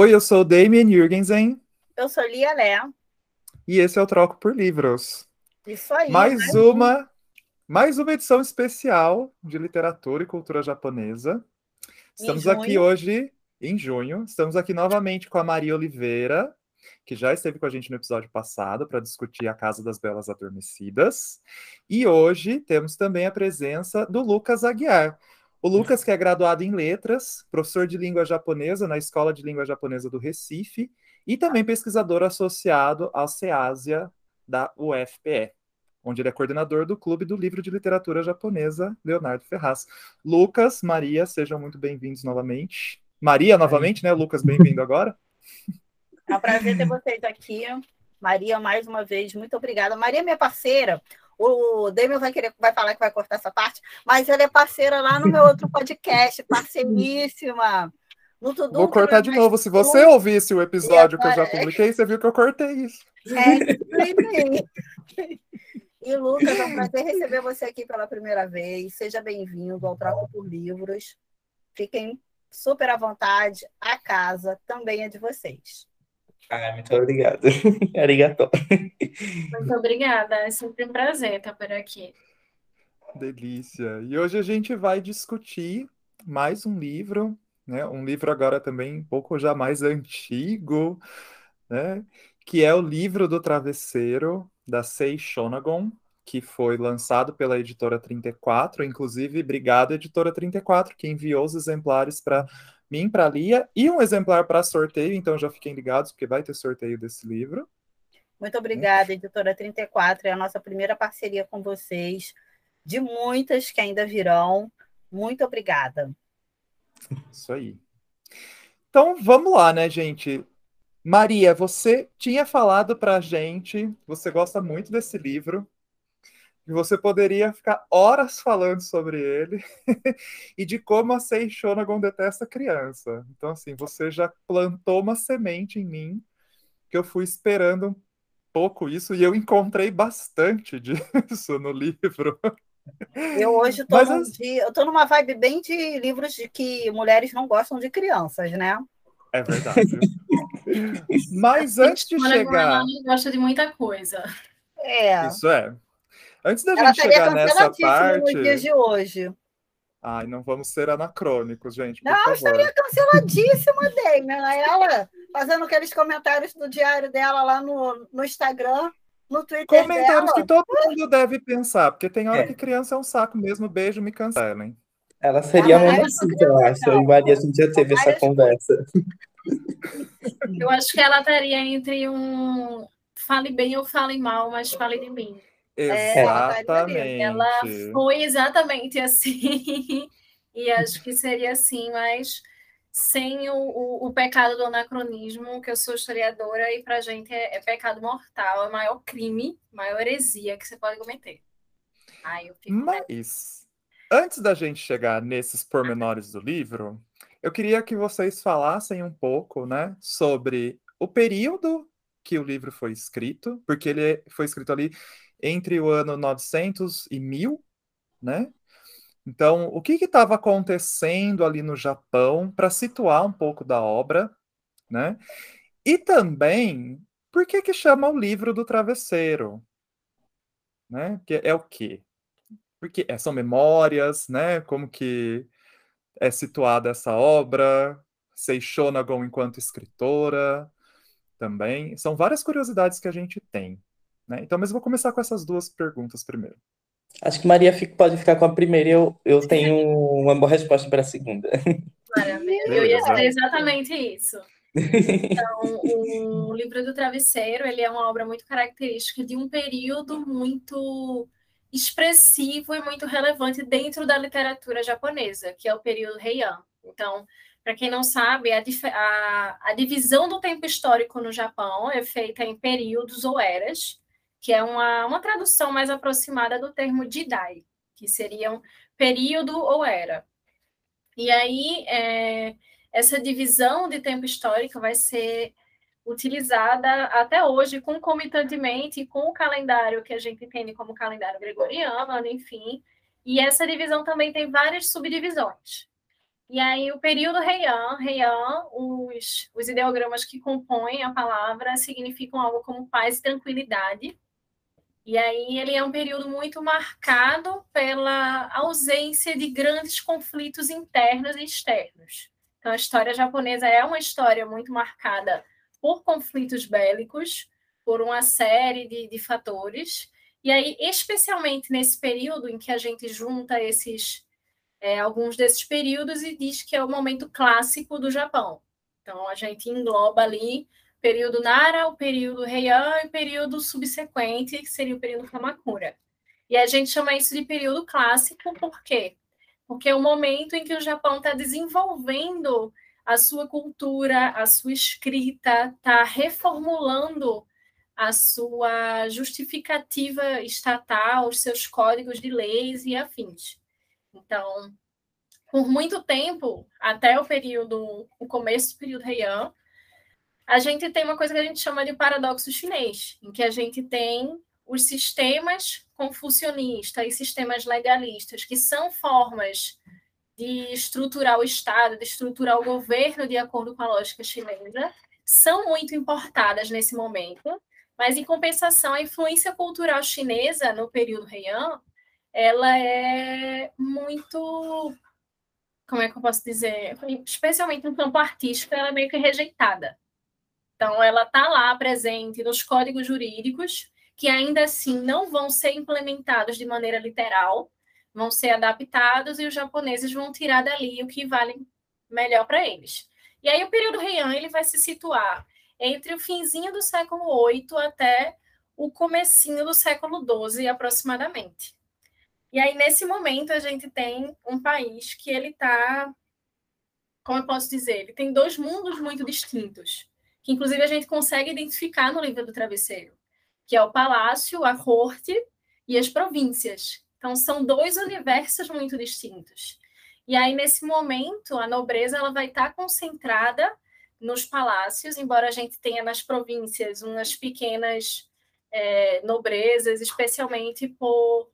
Oi, eu sou o Damien Jürgensen. Eu sou Lia Lé. E esse é o Troco por Livros. Isso aí. Mais, mais uma, um. mais uma edição especial de literatura e cultura japonesa. Estamos aqui hoje em junho. Estamos aqui novamente com a Maria Oliveira, que já esteve com a gente no episódio passado para discutir a Casa das Belas Adormecidas. E hoje temos também a presença do Lucas Aguiar. O Lucas, que é graduado em letras, professor de língua japonesa na Escola de Língua Japonesa do Recife e também pesquisador associado ao CEASIA da UFPE, onde ele é coordenador do Clube do Livro de Literatura Japonesa Leonardo Ferraz. Lucas, Maria, sejam muito bem-vindos novamente. Maria, novamente, né? Lucas, bem-vindo agora. É um prazer ter vocês aqui. Maria, mais uma vez, muito obrigada. Maria, minha parceira, o Damian vai querer vai falar que vai cortar essa parte, mas ela é parceira lá no meu outro podcast, parceiríssima. No Tudo Vou cortar de novo. Se você tudo. ouvisse o episódio que eu já publiquei, você viu que eu cortei isso. É, e Lucas, é um prazer receber você aqui pela primeira vez. Seja bem-vindo ao Troco por Livros. Fiquem super à vontade. A casa também é de vocês. Ah, muito obrigado. Arigato. Muito obrigada. É sempre um prazer estar por aqui. Delícia. E hoje a gente vai discutir mais um livro, né? Um livro agora também um pouco já mais antigo, né? Que é o livro do Travesseiro da Sei Shonagon, que foi lançado pela editora 34, inclusive obrigado editora 34 que enviou os exemplares para mim para Lia e um exemplar para sorteio, então já fiquem ligados, porque vai ter sorteio desse livro. Muito obrigada, editora 34, é a nossa primeira parceria com vocês, de muitas que ainda virão. Muito obrigada. Isso aí. Então vamos lá, né, gente? Maria, você tinha falado para a gente, você gosta muito desse livro, e você poderia ficar horas falando sobre ele e de como a Sei Shonagon detesta criança. Então, assim, você já plantou uma semente em mim que eu fui esperando um pouco isso e eu encontrei bastante disso no livro. Eu hoje estou num dia, eu tô numa vibe bem de livros de que mulheres não gostam de crianças, né? É verdade. Mas antes de chegar. Ela gosta de muita coisa. É. Isso é. Antes da gente chegar nessa parte. nos dias de hoje. Ai, não vamos ser anacrônicos, gente. não, favor. estaria canceladíssima, Damien. Ela fazendo aqueles comentários do diário dela lá no, no Instagram, no Twitter. Comentários dela. que todo mundo deve pensar, porque tem hora é. que criança é um saco mesmo. Beijo, me cancelem. Ela seria ah, mamacita, eu acho. Eu e Maria, a gente já teve essa conversa. Eu acho que ela estaria entre um fale bem ou fale mal, mas fale de mim. Exatamente. Ela foi exatamente assim. e acho que seria assim, mas sem o, o, o, pecado do anacronismo, que eu sou historiadora, e para a gente é, é, pecado mortal, é o maior crime, maior heresia que você pode cometer. Ai, eu fico Mas, antes da gente chegar nesses pormenores do livro, eu queria que vocês falassem um pouco né, sobre o período que o livro foi escrito, porque ele foi escrito ali entre o ano 900 e 1000, né? Então, o que estava acontecendo ali no Japão para situar um pouco da obra, né? E também, por que que chama o livro do travesseiro? Né? Que é o quê? Porque é, são memórias, né? Como que é situada essa obra? Seishonagon enquanto escritora também. São várias curiosidades que a gente tem. Né? Então, mas eu vou começar com essas duas perguntas primeiro. Acho que Maria pode ficar com a primeira e eu, eu tenho uma boa resposta para a segunda. Maravilha. Eu ia dizer exatamente isso. Então, o livro do travesseiro ele é uma obra muito característica de um período muito expressivo e muito relevante dentro da literatura japonesa, que é o período Heian. Então, para quem não sabe, a, a, a divisão do tempo histórico no Japão é feita em períodos ou eras que é uma, uma tradução mais aproximada do termo Jidai, que seria um período ou era. E aí, é, essa divisão de tempo histórico vai ser utilizada até hoje concomitantemente com o calendário que a gente entende como calendário gregoriano, enfim. E essa divisão também tem várias subdivisões. E aí, o período Heian, Heian, os, os ideogramas que compõem a palavra significam algo como paz e tranquilidade. E aí, ele é um período muito marcado pela ausência de grandes conflitos internos e externos. Então, a história japonesa é uma história muito marcada por conflitos bélicos, por uma série de, de fatores. E aí, especialmente nesse período em que a gente junta esses é, alguns desses períodos e diz que é o momento clássico do Japão. Então, a gente engloba ali período Nara, o período Heian e o período subsequente, que seria o período Kamakura. E a gente chama isso de período clássico, por quê? Porque é o momento em que o Japão está desenvolvendo a sua cultura, a sua escrita, está reformulando a sua justificativa estatal, os seus códigos de leis e afins. Então, por muito tempo, até o período, o começo do período Heian, a gente tem uma coisa que a gente chama de paradoxo chinês, em que a gente tem os sistemas confucionistas e sistemas legalistas, que são formas de estruturar o Estado, de estruturar o governo de acordo com a lógica chinesa, são muito importadas nesse momento, mas em compensação, a influência cultural chinesa no período Heian ela é muito. Como é que eu posso dizer? Especialmente no campo artístico, ela é meio que rejeitada. Então, ela está lá presente nos códigos jurídicos, que ainda assim não vão ser implementados de maneira literal, vão ser adaptados e os japoneses vão tirar dali o que vale melhor para eles. E aí o período Heian ele vai se situar entre o finzinho do século VIII até o comecinho do século XII, aproximadamente. E aí, nesse momento, a gente tem um país que ele está, como eu posso dizer, ele tem dois mundos muito distintos, que inclusive a gente consegue identificar no livro do travesseiro, que é o palácio, a corte e as províncias. Então, são dois universos muito distintos. E aí, nesse momento, a nobreza ela vai estar concentrada nos palácios, embora a gente tenha nas províncias umas pequenas é, nobrezas, especialmente por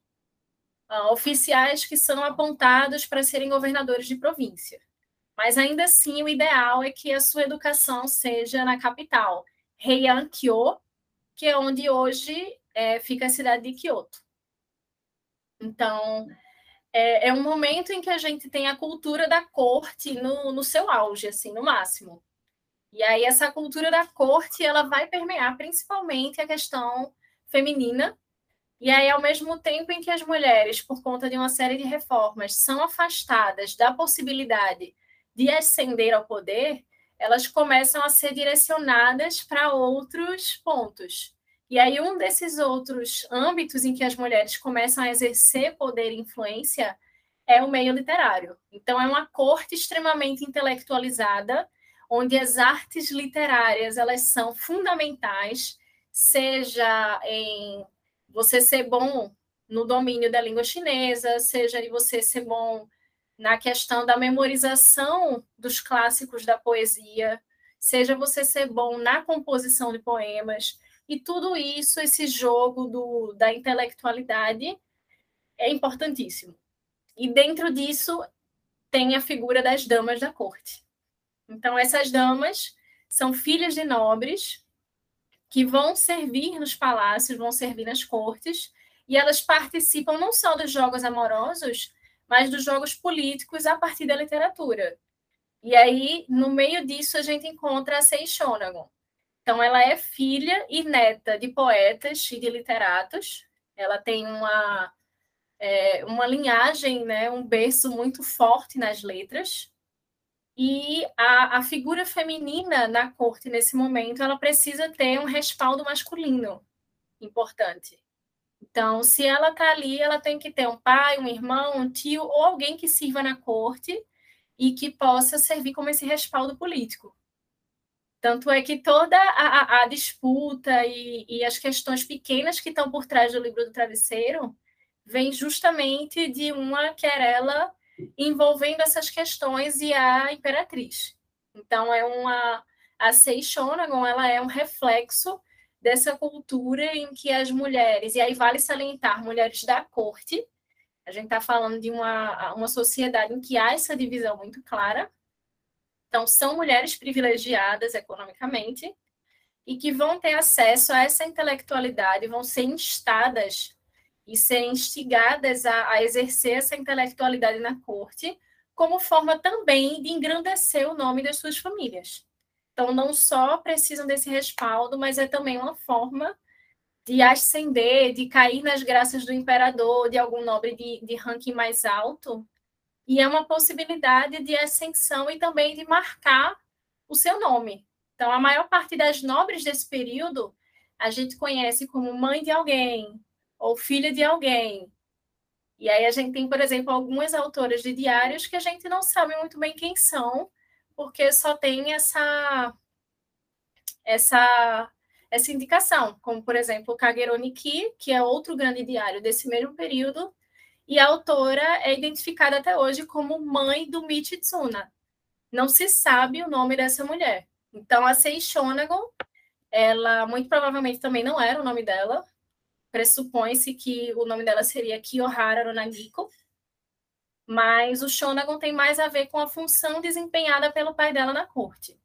uh, oficiais que são apontados para serem governadores de província. Mas ainda assim, o ideal é que a sua educação seja na capital, Heian-kyo, que é onde hoje é, fica a cidade de Kyoto. Então, é, é, um momento em que a gente tem a cultura da corte no, no seu auge, assim, no máximo. E aí essa cultura da corte, ela vai permear principalmente a questão feminina, e aí, ao mesmo tempo em que as mulheres, por conta de uma série de reformas, são afastadas da possibilidade de ascender ao poder, elas começam a ser direcionadas para outros pontos. E aí, um desses outros âmbitos em que as mulheres começam a exercer poder e influência é o meio literário. Então, é uma corte extremamente intelectualizada, onde as artes literárias elas são fundamentais, seja em você ser bom no domínio da língua chinesa, seja de você ser bom na questão da memorização dos clássicos da poesia, seja você ser bom na composição de poemas, e tudo isso, esse jogo do, da intelectualidade, é importantíssimo. E dentro disso tem a figura das damas da corte. Então, essas damas são filhas de nobres que vão servir nos palácios, vão servir nas cortes, e elas participam não só dos jogos amorosos, mas dos jogos políticos a partir da literatura. E aí, no meio disso, a gente encontra a Sei Shonagon. Então, ela é filha e neta de poetas e de literatos. Ela tem uma, é, uma linhagem, né, um berço muito forte nas letras. E a, a figura feminina na corte, nesse momento, ela precisa ter um respaldo masculino importante. Então, se ela está ali, ela tem que ter um pai, um irmão, um tio ou alguém que sirva na corte e que possa servir como esse respaldo político. Tanto é que toda a, a, a disputa e, e, as questões pequenas que estão por trás do livro do travesseiro vem justamente de uma querela envolvendo essas questões e a imperatriz. Então, é uma a Seishonagon, ela é um reflexo dessa cultura em que as mulheres, e aí vale salientar, mulheres da corte, A gente está falando de uma, uma sociedade em que há essa divisão muito clara. Então, são mulheres privilegiadas economicamente e que vão ter acesso a essa intelectualidade, vão ser instadas e serem instigadas a, a exercer essa intelectualidade na corte, como forma também de engrandecer o nome das suas famílias. Então, não só precisam desse respaldo, mas é também uma forma de ascender, de cair nas graças do imperador, de algum nobre de, de ranking mais alto, e é uma possibilidade de ascensão e também de marcar o seu nome. Então, a maior parte das nobres desse período a gente conhece como mãe de alguém ou filha de alguém. E aí a gente tem, por exemplo, algumas autoras de diários que a gente não sabe muito bem quem são, porque só tem essa essa essa indicação, como por exemplo o Kagero que é outro grande diário desse mesmo período, e a autora é identificada até hoje como mãe do Michitsuna. Não se sabe o nome dessa mulher. Então a Sei Shonagon, ela muito provavelmente também não era o nome dela. Pressupõe-se que o nome dela seria Kiyohara no Nagiko. Mas o Shonagon tem mais a ver com a função desempenhada pelo pai dela na corte.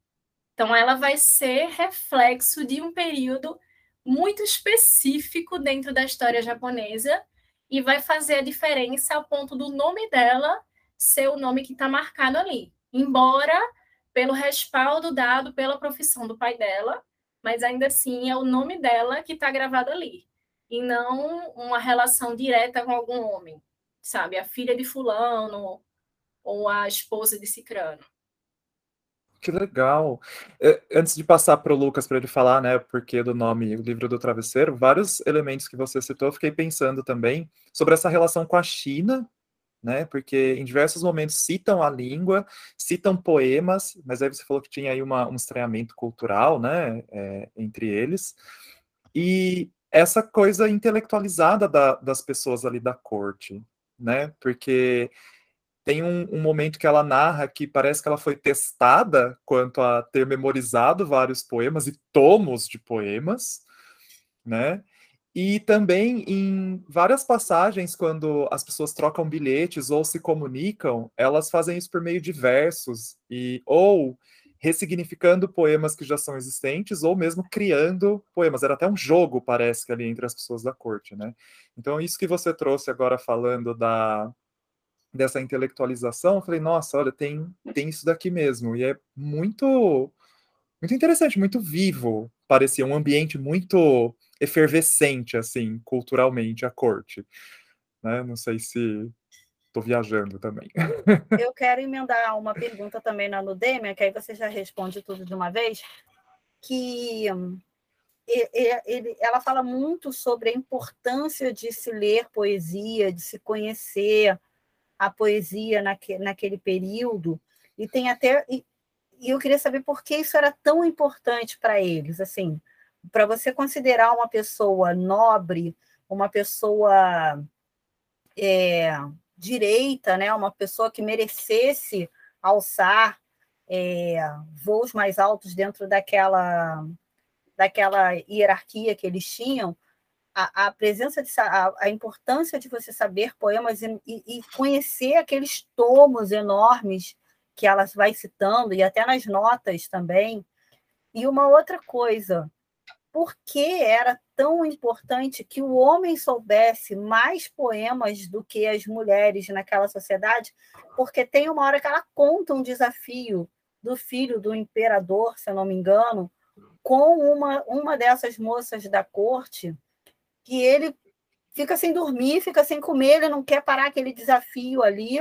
Então, ela vai ser reflexo de um período muito específico dentro da história japonesa e vai fazer a diferença ao ponto do nome dela ser o nome que está marcado ali. Embora pelo respaldo dado pela profissão do pai dela, mas ainda assim é o nome dela que está gravado ali, e não uma relação direta com algum homem, sabe? A filha de Fulano ou a esposa de Cicrano. Que legal. É, antes de passar para o Lucas para ele falar, né, porque do nome O Livro do Travesseiro, vários elementos que você citou, fiquei pensando também sobre essa relação com a China, né, porque em diversos momentos citam a língua, citam poemas, mas aí você falou que tinha aí uma, um estranhamento cultural, né, é, entre eles, e essa coisa intelectualizada da, das pessoas ali da corte, né, porque tem um, um, momento que ela narra que parece que ela foi testada quanto a ter memorizado vários poemas e tomos de poemas, né? E também em várias passagens, quando as pessoas trocam bilhetes ou se comunicam, elas fazem isso por meio de versos e ou ressignificando poemas que já são existentes ou mesmo criando poemas. Era até um jogo, parece que ali entre as pessoas da corte, né? Então isso que você trouxe agora falando da dessa intelectualização, eu falei, nossa, olha, tem, tem isso daqui mesmo. E é muito, muito interessante, muito vivo. Parecia um ambiente muito efervescente, assim, culturalmente, a corte. Né? Não sei se estou viajando também. Eu quero emendar uma pergunta também na Ludemia, que aí você já responde tudo de uma vez, que ele, ela fala muito sobre a importância de se ler poesia, de se conhecer, a poesia naque, naquele período, e tem até. E eu queria saber por que isso era tão importante para eles, assim, para você considerar uma pessoa nobre, uma pessoa é, direita, né, uma pessoa que merecesse alçar é, voos mais altos dentro daquela, daquela hierarquia que eles tinham, a, a presença, de, a, a, importância de você saber poemas e, e, conhecer aqueles tomos enormes que elas vai citando, e até nas notas também. E uma outra coisa, por que era tão importante que o homem soubesse mais poemas do que as mulheres naquela sociedade? Porque tem uma hora que ela conta um desafio do filho do imperador, se eu não me engano, com uma, uma dessas moças da corte, que ele fica sem dormir, fica sem comer, ele não quer parar aquele desafio ali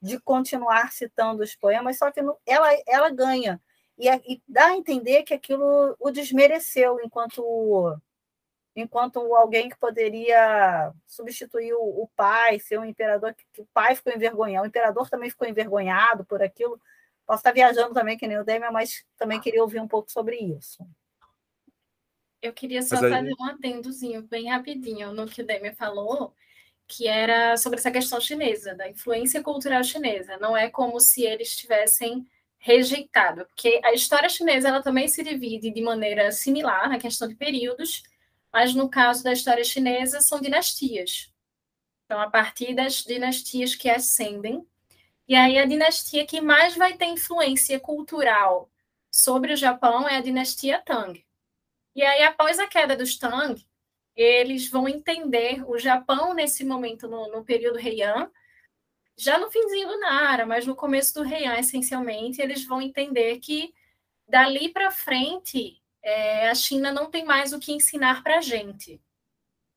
de continuar citando os poemas, só que ela, ela ganha. E, e dá a entender que aquilo o desmereceu enquanto enquanto alguém que poderia substituir o, o, pai, ser um imperador, que o pai ficou envergonhado, o imperador também ficou envergonhado por aquilo. Posso estar viajando também, que nem o Demian, mas também queria ouvir um pouco sobre isso. Eu queria só aí... fazer um atendozinho bem rapidinho no que o Demi falou, que era sobre essa questão chinesa, da influência cultural chinesa. Não é como se eles tivessem rejeitado, porque a história chinesa ela também se divide de maneira similar na questão de períodos, mas no caso da história chinesa são dinastias. Então, a partir das dinastias que ascendem. E aí, a dinastia que mais vai ter influência cultural sobre o Japão é a dinastia Tang. E aí, após a queda dos Tang, eles vão entender o Japão nesse momento, no, no período Heian, já no finzinho do Nara, mas no começo do Heian, essencialmente, eles vão entender que dali para frente é, a China não tem mais o que ensinar para a gente.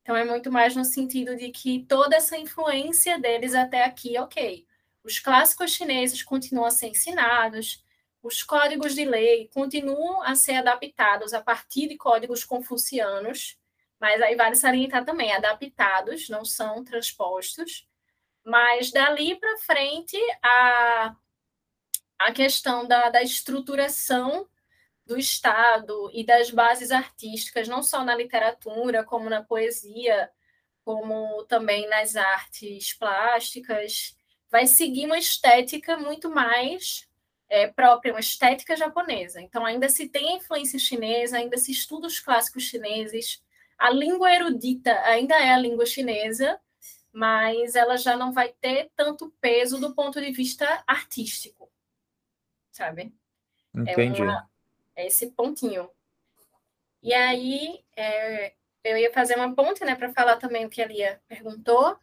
Então é muito mais no sentido de que toda essa influência deles até aqui, ok. Os clássicos chineses continuam a ser ensinados, os códigos de lei continuam a ser adaptados a partir de códigos confucianos, mas aí vale salientar também, adaptados, não são transpostos. Mas dali para frente, a, a questão da, da estruturação do Estado e das bases artísticas, não só na literatura, como na poesia, como também nas artes plásticas, vai seguir uma estética muito mais é, própria, uma estética japonesa. Então, ainda se tem influência chinesa, ainda se estuda os clássicos chineses, a língua erudita ainda é a língua chinesa, mas ela já não vai ter tanto peso do ponto de vista artístico, sabe? Entendi. É, uma, é esse pontinho. E aí, é, eu ia fazer uma ponte, né, para falar também o que a Lia perguntou,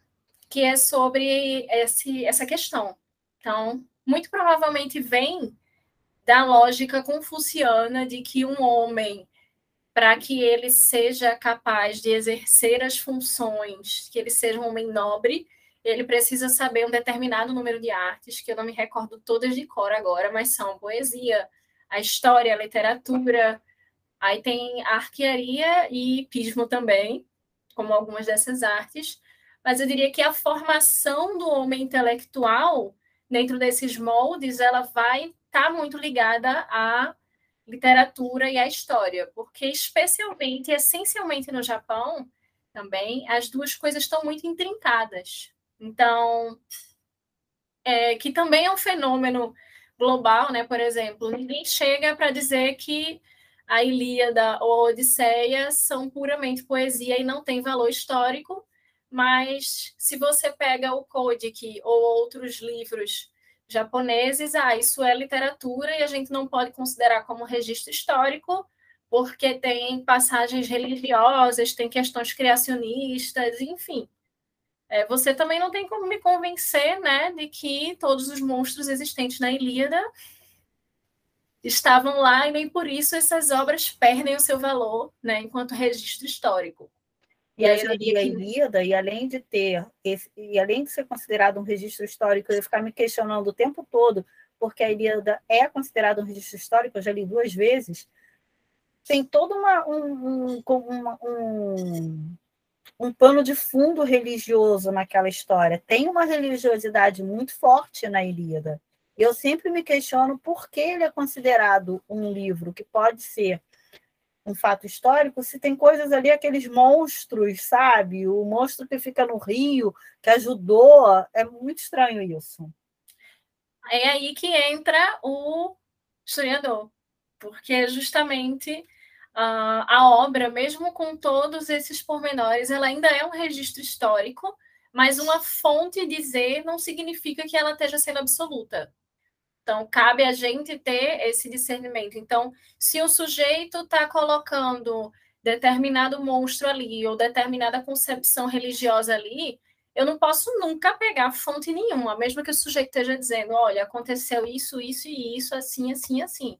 que é sobre esse, essa questão. Então, muito provavelmente vem da lógica confuciana de que um homem, para que ele seja capaz de exercer as funções, que ele seja um homem nobre, ele precisa saber um determinado número de artes, que eu não me recordo todas de cor agora, mas são poesia, a história, a literatura, aí tem arquearia e pismo também, como algumas dessas artes, mas eu diria que a formação do homem intelectual dentro desses moldes, ela vai estar tá muito ligada à literatura e à história, porque especialmente, essencialmente no Japão, também, as duas coisas estão muito intrincadas. Então, é, que também é um fenômeno global, né? Por exemplo, ninguém chega para dizer que a Ilíada ou a Odisseia são puramente poesia e não tem valor histórico, mas se você pega o Kodiak ou outros livros japoneses, ah, isso é literatura e a gente não pode considerar como registro histórico, porque tem passagens religiosas, tem questões criacionistas, enfim. É, você também não tem como me convencer, né, de que todos os monstros existentes na Ilíada estavam lá e nem por isso essas obras perdem o seu valor, né, enquanto registro histórico. E aí eu diria a Ilíada, e além de ter, esse, e além de ser considerado um registro histórico, eu ia ficar me questionando o tempo todo, porque a Ilíada é considerada um registro histórico, eu já li duas vezes, tem todo uma, um, um, uma, um, um pano de fundo religioso naquela história. Tem uma religiosidade muito forte na Ilíada. Eu sempre me questiono por que ele é considerado um livro que pode ser um fato histórico, se tem coisas ali, aqueles monstros, sabe? O monstro que fica no rio, que ajudou. É muito estranho isso. É aí que entra o historiador, porque justamente a obra, mesmo com todos esses pormenores, ela ainda é um registro histórico, mas uma fonte dizer não significa que ela esteja sendo absoluta. Então, cabe a gente ter esse discernimento. Então, se o sujeito está colocando determinado monstro ali, ou determinada concepção religiosa ali, eu não posso nunca pegar fonte nenhuma, mesmo que o sujeito esteja dizendo, olha, aconteceu isso, isso e isso, assim, assim, assim.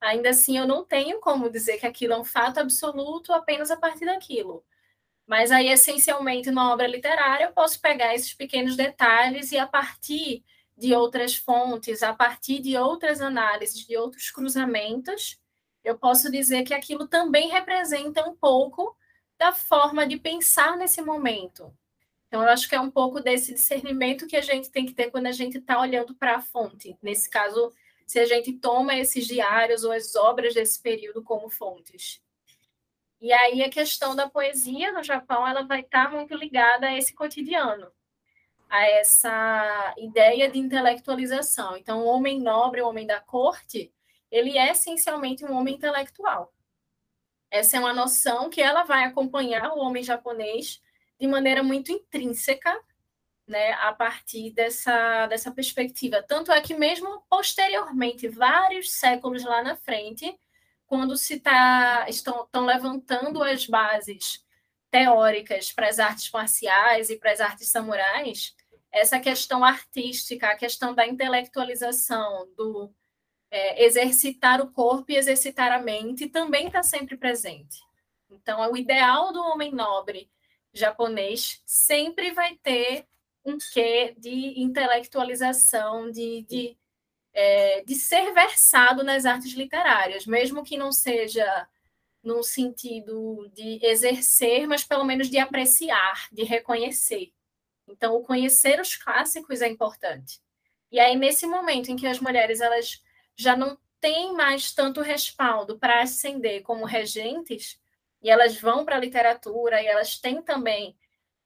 Ainda assim, eu não tenho como dizer que aquilo é um fato absoluto apenas a partir daquilo. Mas aí, essencialmente, numa obra literária, eu posso pegar esses pequenos detalhes e, a partir de outras fontes, a partir de outras análises, de outros cruzamentos, eu posso dizer que aquilo também representa um pouco da forma de pensar nesse momento. Então, eu acho que é um pouco desse discernimento que a gente tem que ter quando a gente está olhando para a fonte. Nesse caso, se a gente toma esses diários ou as obras desse período como fontes. E aí a questão da poesia no Japão, ela vai estar tá muito ligada a esse cotidiano a essa ideia de intelectualização. Então, o homem nobre, o homem da corte, ele é essencialmente um homem intelectual. Essa é uma noção que ela vai acompanhar o homem japonês de maneira muito intrínseca né, a partir dessa, dessa perspectiva. Tanto é que, mesmo posteriormente, vários séculos lá na frente, quando se tá, estão, estão levantando as bases teóricas para as artes marciais e para as artes samurais, essa questão artística, a questão da intelectualização, do é, exercitar o corpo e exercitar a mente, também está sempre presente. Então, o ideal do homem nobre japonês sempre vai ter um quê de intelectualização, de, de, é, de ser versado nas artes literárias, mesmo que não seja no sentido de exercer, mas pelo menos de apreciar, de reconhecer. Então, o conhecer os clássicos é importante. E aí, nesse momento em que as mulheres elas já não têm mais tanto respaldo para ascender como regentes, e elas vão para a literatura, e elas têm também,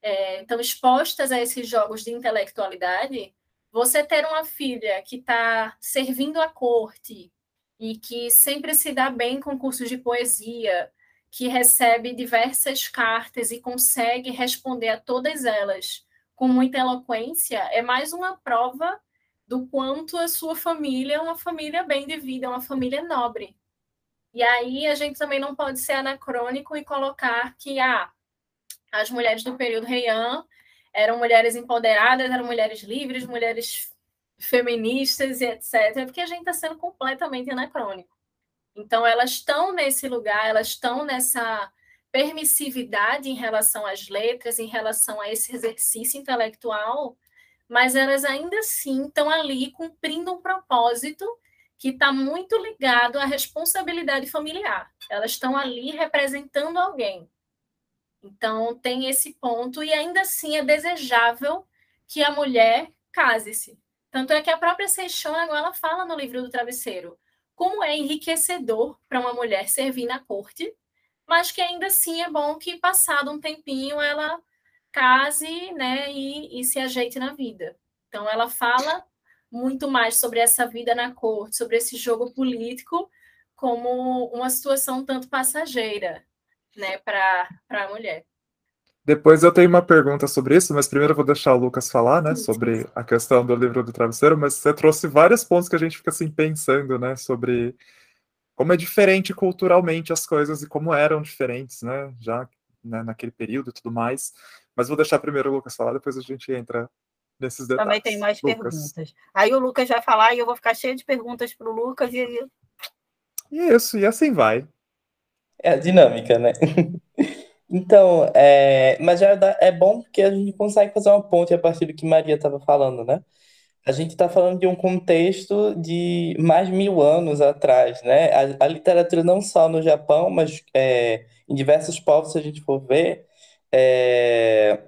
é, estão expostas a esses jogos de intelectualidade, você ter uma filha que está servindo a corte e que sempre se dá bem com cursos de poesia, que recebe diversas cartas e consegue responder a todas elas com muita eloquência, é mais uma prova do quanto a sua família é uma família bem de vida, é uma família nobre. E aí a gente também não pode ser anacrônico e colocar que ah, as mulheres do período Heian eram mulheres empoderadas, eram mulheres livres, mulheres feministas e etc., porque a gente está sendo completamente anacrônico. Então, elas estão nesse lugar, elas estão nessa permissividade em relação às letras, em relação a esse exercício intelectual, mas elas ainda assim estão ali cumprindo um propósito que está muito ligado à responsabilidade familiar. Elas estão ali representando alguém. Então, tem esse ponto, e ainda assim é desejável que a mulher case-se. Tanto é que a própria Seixão ela fala no livro do Travesseiro como é enriquecedor para uma mulher servir na corte mas que ainda assim é bom que, passado um tempinho, ela case né, e, e se ajeite na vida. Então, ela fala muito mais sobre essa vida na corte, sobre esse jogo político, como uma situação tanto passageira né, para a mulher. Depois eu tenho uma pergunta sobre isso, mas primeiro eu vou deixar o Lucas falar, né, sobre a questão do livro do travesseiro, mas você trouxe vários pontos que a gente fica assim pensando, né, sobre como é diferente culturalmente as coisas e como eram diferentes, né? Já né, naquele período e tudo mais. Mas vou deixar primeiro o Lucas falar, depois a gente entra nesses detalhes. Também tem mais Lucas. perguntas. Aí o Lucas vai falar e eu vou ficar cheio de perguntas para o Lucas e. Isso, e assim vai. É a dinâmica, né? Então, é, mas já é bom porque a gente consegue fazer uma ponte a partir do que Maria estava falando, né? A gente está falando de um contexto de mais mil anos atrás, né? A, a literatura não só no Japão, mas é, em diversos povos, se a gente for ver, é,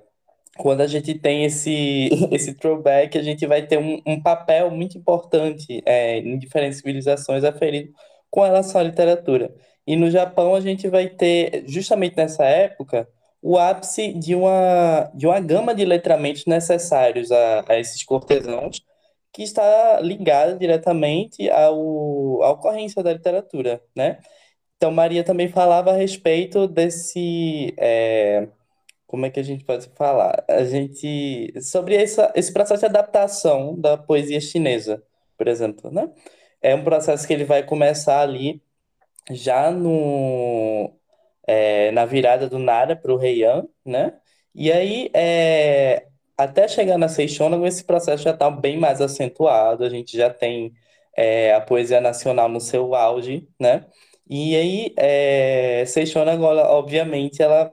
quando a gente tem esse, esse throwback, a gente vai ter um, um papel muito importante é, em diferentes civilizações aferido com relação à literatura. E no Japão a gente vai ter, justamente nessa época, o ápice de uma, de uma gama de letramentos necessários a, a esses cortesãos, que está ligada diretamente ao, à ocorrência da literatura, né? Então, Maria também falava a respeito desse... É, como é que a gente pode falar? A gente... Sobre essa, esse processo de adaptação da poesia chinesa, por exemplo, né? É um processo que ele vai começar ali já no é, na virada do Nara para o Heian, né? E aí, é, até chegar na Seixônago, esse processo já está bem mais acentuado, a gente já tem é, a poesia nacional no seu auge, né? E aí, é, Seixônago, obviamente, ela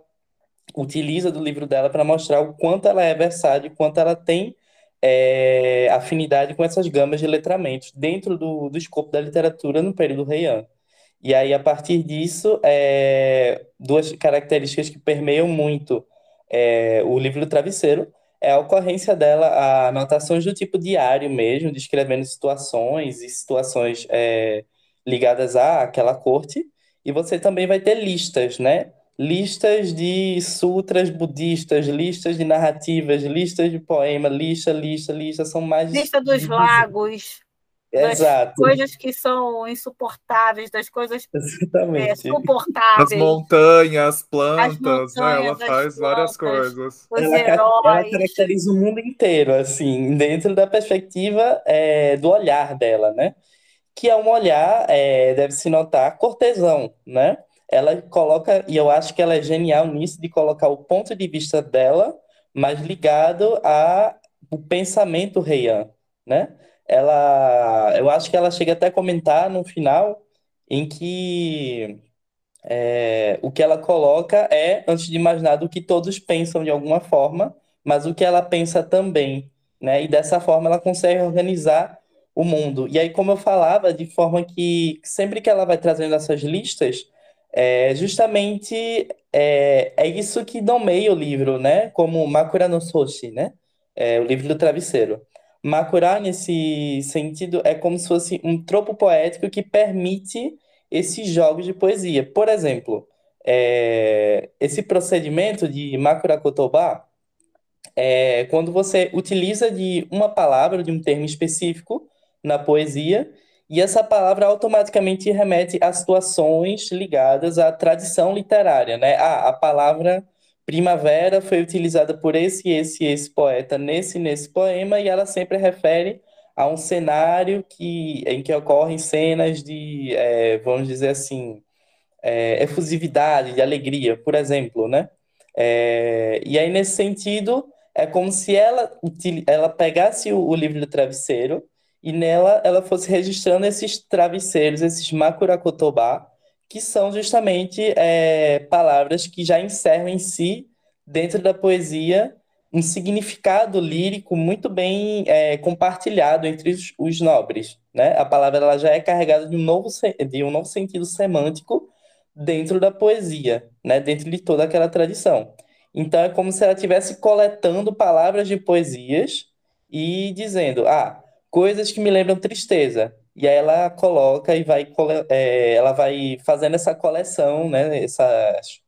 utiliza do livro dela para mostrar o quanto ela é versátil, o quanto ela tem é, afinidade com essas gamas de letramentos dentro do, do escopo da literatura no período Heian. E aí, a partir disso, é, duas características que permeiam muito é, o livro do Travesseiro é a ocorrência dela, anotações do tipo diário mesmo, descrevendo situações e situações é, ligadas àquela corte. E você também vai ter listas, né? Listas de sutras budistas, listas de narrativas, listas de poema, lista, lista, lista, são mais... Lista dos lagos. Das Exato. coisas que são insuportáveis, das coisas é, suportáveis. As montanhas, plantas, montanhas, né? Ela faz plantas, várias coisas. Ela, ela, caracteriza o mundo inteiro, assim, dentro da perspectiva é, do olhar dela, né? Que é um olhar, é, deve se notar, cortesão, né? Ela coloca, e eu acho que ela é genial nisso, de colocar o ponto de vista dela, mas ligado ao pensamento reian, né? Ela, eu acho que ela chega até a comentar no final em que é, o que ela coloca é, antes de mais nada, o que todos pensam de alguma forma, mas o que ela pensa também, né? E dessa forma ela consegue organizar o mundo. E aí, como eu falava, de forma que sempre que ela vai trazendo essas listas, é justamente é, é isso que nomeia o livro, né? Como Makura no Soshi, né? É, o livro do travesseiro. Makurar, nesse sentido, é como se fosse um tropo poético que permite esses jogos de poesia. Por exemplo, é, esse procedimento de Makura Kotoba é quando você utiliza de uma palavra, de um termo específico na poesia, e essa palavra automaticamente remete a situações ligadas à tradição literária, né? Ah, a palavra Primavera foi utilizada por esse, esse, esse poeta nesse, nesse poema e ela sempre refere a um cenário que, em que ocorrem cenas de, é, vamos dizer assim, é, efusividade, de alegria, por exemplo, né? É, e aí, nesse sentido, é como se ela, ela pegasse o, o, livro do travesseiro e nela ela fosse registrando esses travesseiros, esses makurakotobá, que são justamente é, palavras que já encerram em si, dentro da poesia, um significado lírico muito bem é, compartilhado entre os, os, nobres. Né? A palavra ela já é carregada de um novo, de um novo sentido semântico dentro da poesia, né? dentro de toda aquela tradição. Então, é como se ela estivesse coletando palavras de poesias e dizendo, ah, coisas que me lembram tristeza. E aí ela coloca e vai, é, ela vai fazendo essa coleção, né? Essas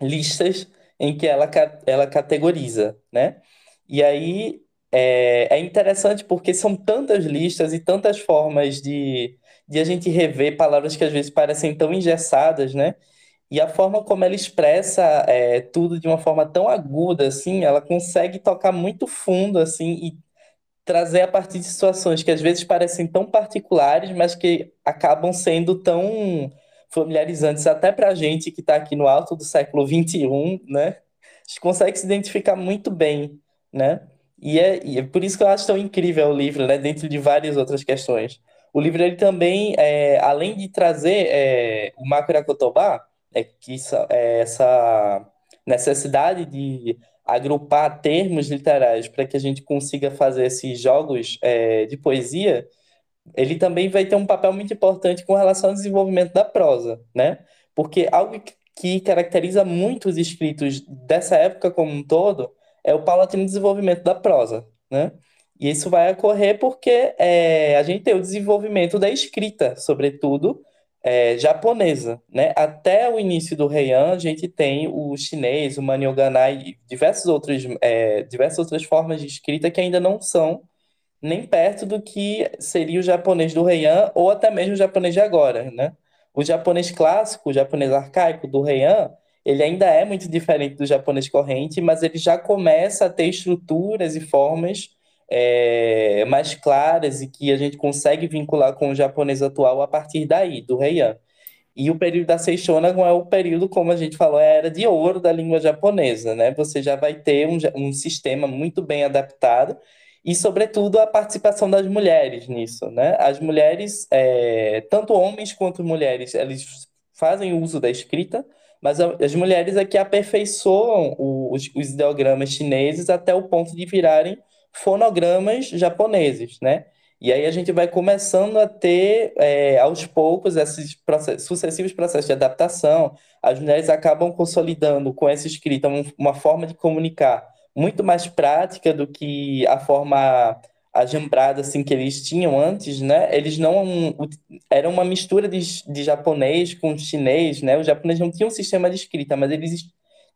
listas em que ela, ela categoriza, né? E aí é, é interessante porque são tantas listas e tantas formas de, de a gente rever palavras que às vezes parecem tão engessadas, né? E a forma como ela expressa é, tudo de uma forma tão aguda, assim, ela consegue tocar muito fundo, assim, e trazer a partir de situações que às vezes parecem tão particulares, mas que acabam sendo tão familiarizantes até para a gente que está aqui no alto do século XXI, né? A gente consegue se identificar muito bem, né? E é, e é por isso que eu acho tão incrível o livro, né? Dentro de várias outras questões. O livro ele também, é, além de trazer é, o Makurakotobá, é, que é, essa necessidade de agrupar termos literários para que a gente consiga fazer esses jogos é, de poesia, ele também vai ter um papel muito importante com relação ao desenvolvimento da prosa, né? Porque algo que caracteriza muito os escritos dessa época como um todo é o paulatino desenvolvimento da prosa, né? E isso vai ocorrer porque é, a gente tem o desenvolvimento da escrita, sobretudo, é, japonesa, né? Até o início do Heian, a gente tem o chinês, o Manyoganai e diversos outros, é, diversas outras formas de escrita que ainda não são nem perto do que seria o japonês do Heian ou até mesmo o japonês de agora, né? O japonês clássico, o japonês arcaico do Heian, ele ainda é muito diferente do japonês corrente, mas ele já começa a ter estruturas e formas é, mais claras e que a gente consegue vincular com o japonês atual a partir daí, do Heian. E o período da Seishonagon é o período, como a gente falou, é a era de ouro da língua japonesa, né? Você já vai ter um, um sistema muito bem adaptado e, sobretudo, a participação das mulheres nisso, né? As mulheres, é, tanto homens quanto mulheres, eles fazem uso da escrita, mas as mulheres é que aperfeiçoam os, os ideogramas chineses até o ponto de virarem fonogramas japoneses, né? E aí a gente vai começando a ter, é, aos poucos, esses sucessivos processos de adaptação. As mulheres acabam consolidando com essa escrita uma forma de comunicar muito mais prática do que a forma ajambrada assim, que eles tinham antes, né? Eles não... Era uma mistura de, de japonês com chinês, né? Os japoneses não tinham um sistema de escrita, mas eles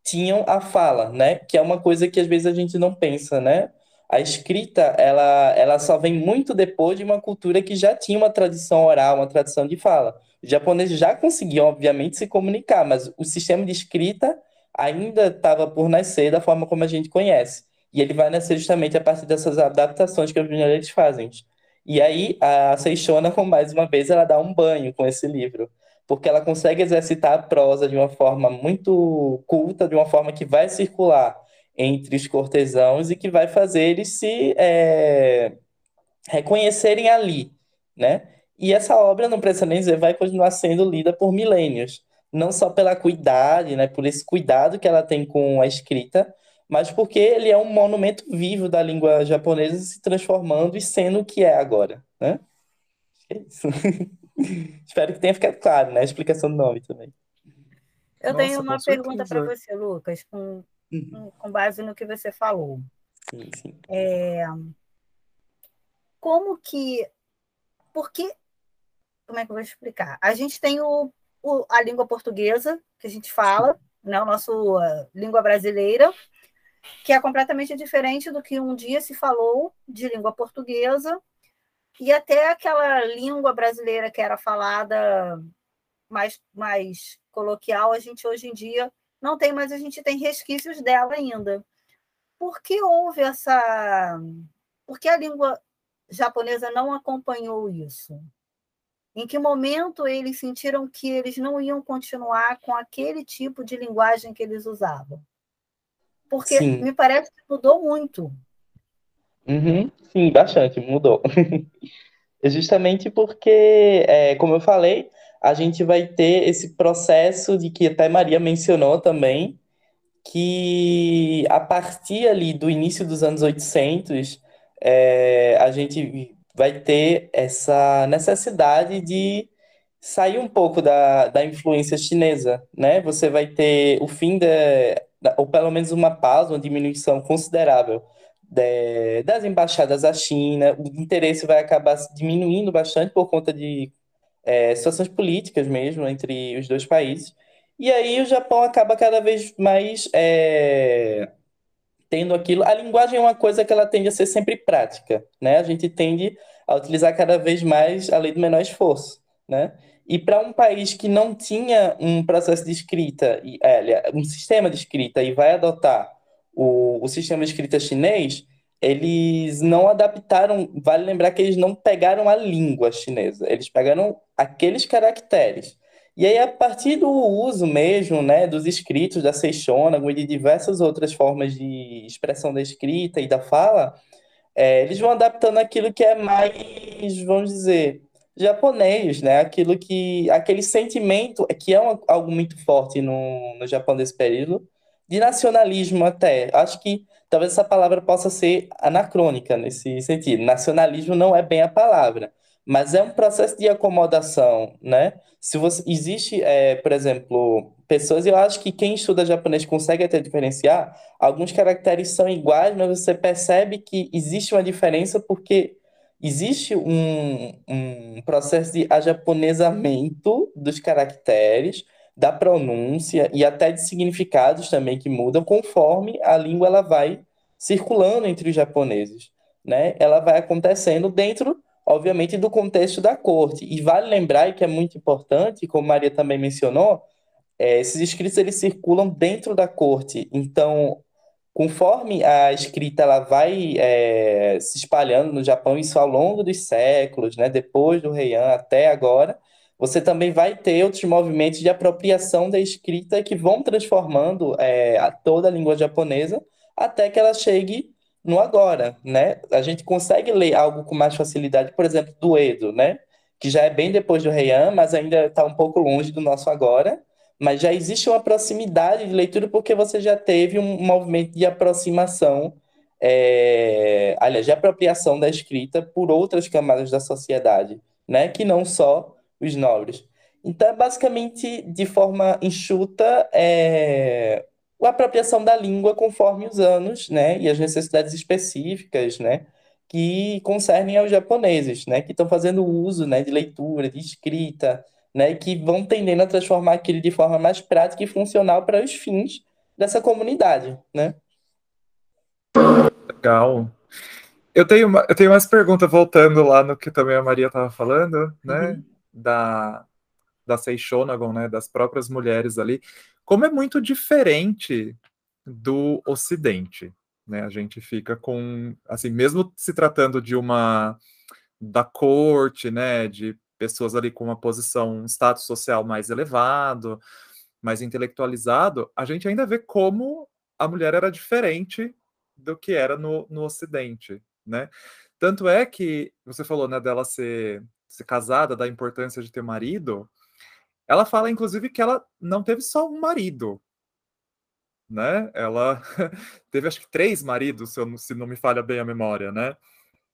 tinham a fala, né? Que é uma coisa que às vezes a gente não pensa, né? A escrita, ela, ela só vem muito depois de uma cultura que já tinha uma tradição oral, uma tradição de fala. Os japoneses já conseguiam, obviamente, se comunicar, mas o sistema de escrita ainda estava por nascer da forma como a gente conhece. E ele vai nascer justamente a partir dessas adaptações que os brasileiros fazem. E aí, a Seixona, mais uma vez, ela dá um banho com esse livro, porque ela consegue exercitar a prosa de uma forma muito culta, de uma forma que vai circular entre os cortesãos e que vai fazer eles se é, reconhecerem ali, né? E essa obra, não precisa nem dizer, vai continuar sendo lida por milênios, não só pela cuidade, né, por esse cuidado que ela tem com a escrita, mas porque ele é um monumento vivo da língua japonesa se transformando e sendo o que é agora, né? É isso. Espero que tenha ficado claro, né, a explicação do nome também. Eu Nossa, tenho uma pergunta para você, Lucas, com uhum. com base no que você falou. Sim, sim. É, como que. Porque. Como é que eu vou explicar? A gente tem o, o a língua portuguesa, que a gente fala, né, a nossa língua brasileira, que é completamente diferente do que um dia se falou de língua portuguesa, e até aquela língua brasileira que era falada mais, mais coloquial, a gente hoje em dia não tem, mas a gente tem resquícios dela ainda. Por que houve essa. Por que a língua japonesa não acompanhou isso? Em que momento eles sentiram que eles não iam continuar com aquele tipo de linguagem que eles usavam? Porque Sim. me parece que mudou muito. Uhum. Sim, bastante, mudou. Justamente porque, é, como eu falei, a gente vai ter esse processo de que até Maria mencionou também, que a partir ali do início dos anos 800, é, a gente vai ter essa necessidade de sair um pouco da, da influência chinesa, né? Você vai ter o fim de, ou pelo menos uma pausa, uma diminuição considerável de, das embaixadas à China, o interesse vai acabar diminuindo bastante por conta de é, situações políticas mesmo entre os dois países. E aí o Japão acaba cada vez mais é, tendo aquilo. A linguagem é uma coisa que ela tende a ser sempre prática, né? A gente tende a utilizar cada vez mais a lei do menor esforço, né? E para um país que não tinha um processo de escrita, é, um sistema de escrita, e vai adotar o, o sistema de escrita chinês, eles não adaptaram. Vale lembrar que eles não pegaram a língua chinesa, eles pegaram aqueles caracteres. E aí, a partir do uso mesmo, né, dos escritos da Seixônago e de diversas outras formas de expressão da escrita e da fala, é, eles vão adaptando aquilo que é mais, vamos dizer, japonês, né? Aquilo que, aquele sentimento que é uma, algo muito forte no, no Japão desse período, de nacionalismo até. Acho que talvez essa palavra possa ser anacrônica nesse sentido. Nacionalismo não é bem a palavra, mas é um processo de acomodação, né? Se você existe, é, por exemplo, pessoas, eu acho que quem estuda japonês consegue até diferenciar. Alguns caracteres são iguais, mas você percebe que existe uma diferença porque existe um, um processo de ajaponesamento dos caracteres da pronúncia e até de significados também que mudam conforme a língua ela vai circulando entre os japoneses, né? Ela vai acontecendo dentro, obviamente, do contexto da corte. E vale lembrar que é muito importante, como Maria também mencionou, é, esses escritos eles circulam dentro da corte. Então, conforme a escrita ela vai é, se espalhando no Japão, isso ao longo dos séculos, né? Depois do Heian até agora você também vai ter outros movimentos de apropriação da escrita que vão transformando é, a toda a língua japonesa até que ela chegue no agora, né? A gente consegue ler algo com mais facilidade, por exemplo, do Edo, né? Que já é bem depois do Heian, mas ainda está um pouco longe do nosso agora. Mas já existe uma proximidade de leitura porque você já teve um movimento de aproximação, é, aliás, de apropriação da escrita por outras camadas da sociedade, né? Que não só os nobres. Então, basicamente, de forma enxuta, é, a apropriação da língua conforme os anos, né, e as necessidades específicas, né, que concernem aos japoneses, né, que estão fazendo uso, né, de leitura, de escrita, né, que vão tendendo a transformar aquilo de forma mais prática e funcional para os fins dessa comunidade, né. Legal. Eu tenho, uma, eu tenho umas perguntas voltando lá no que também a Maria estava falando, né? Uhum. Da, da Seishonagon, né? Das próprias mulheres ali. Como é muito diferente do Ocidente, né? A gente fica com, assim, mesmo se tratando de uma da corte, né? De pessoas ali com uma posição, um status social mais elevado, mais intelectualizado, a gente ainda vê como a mulher era diferente do que era no, no Ocidente, né? Tanto é que você falou, né, dela ser, ser casada, da importância de ter marido. Ela fala, inclusive, que ela não teve só um marido, né? Ela teve acho que três maridos, se, eu, se não me falha bem a memória, né?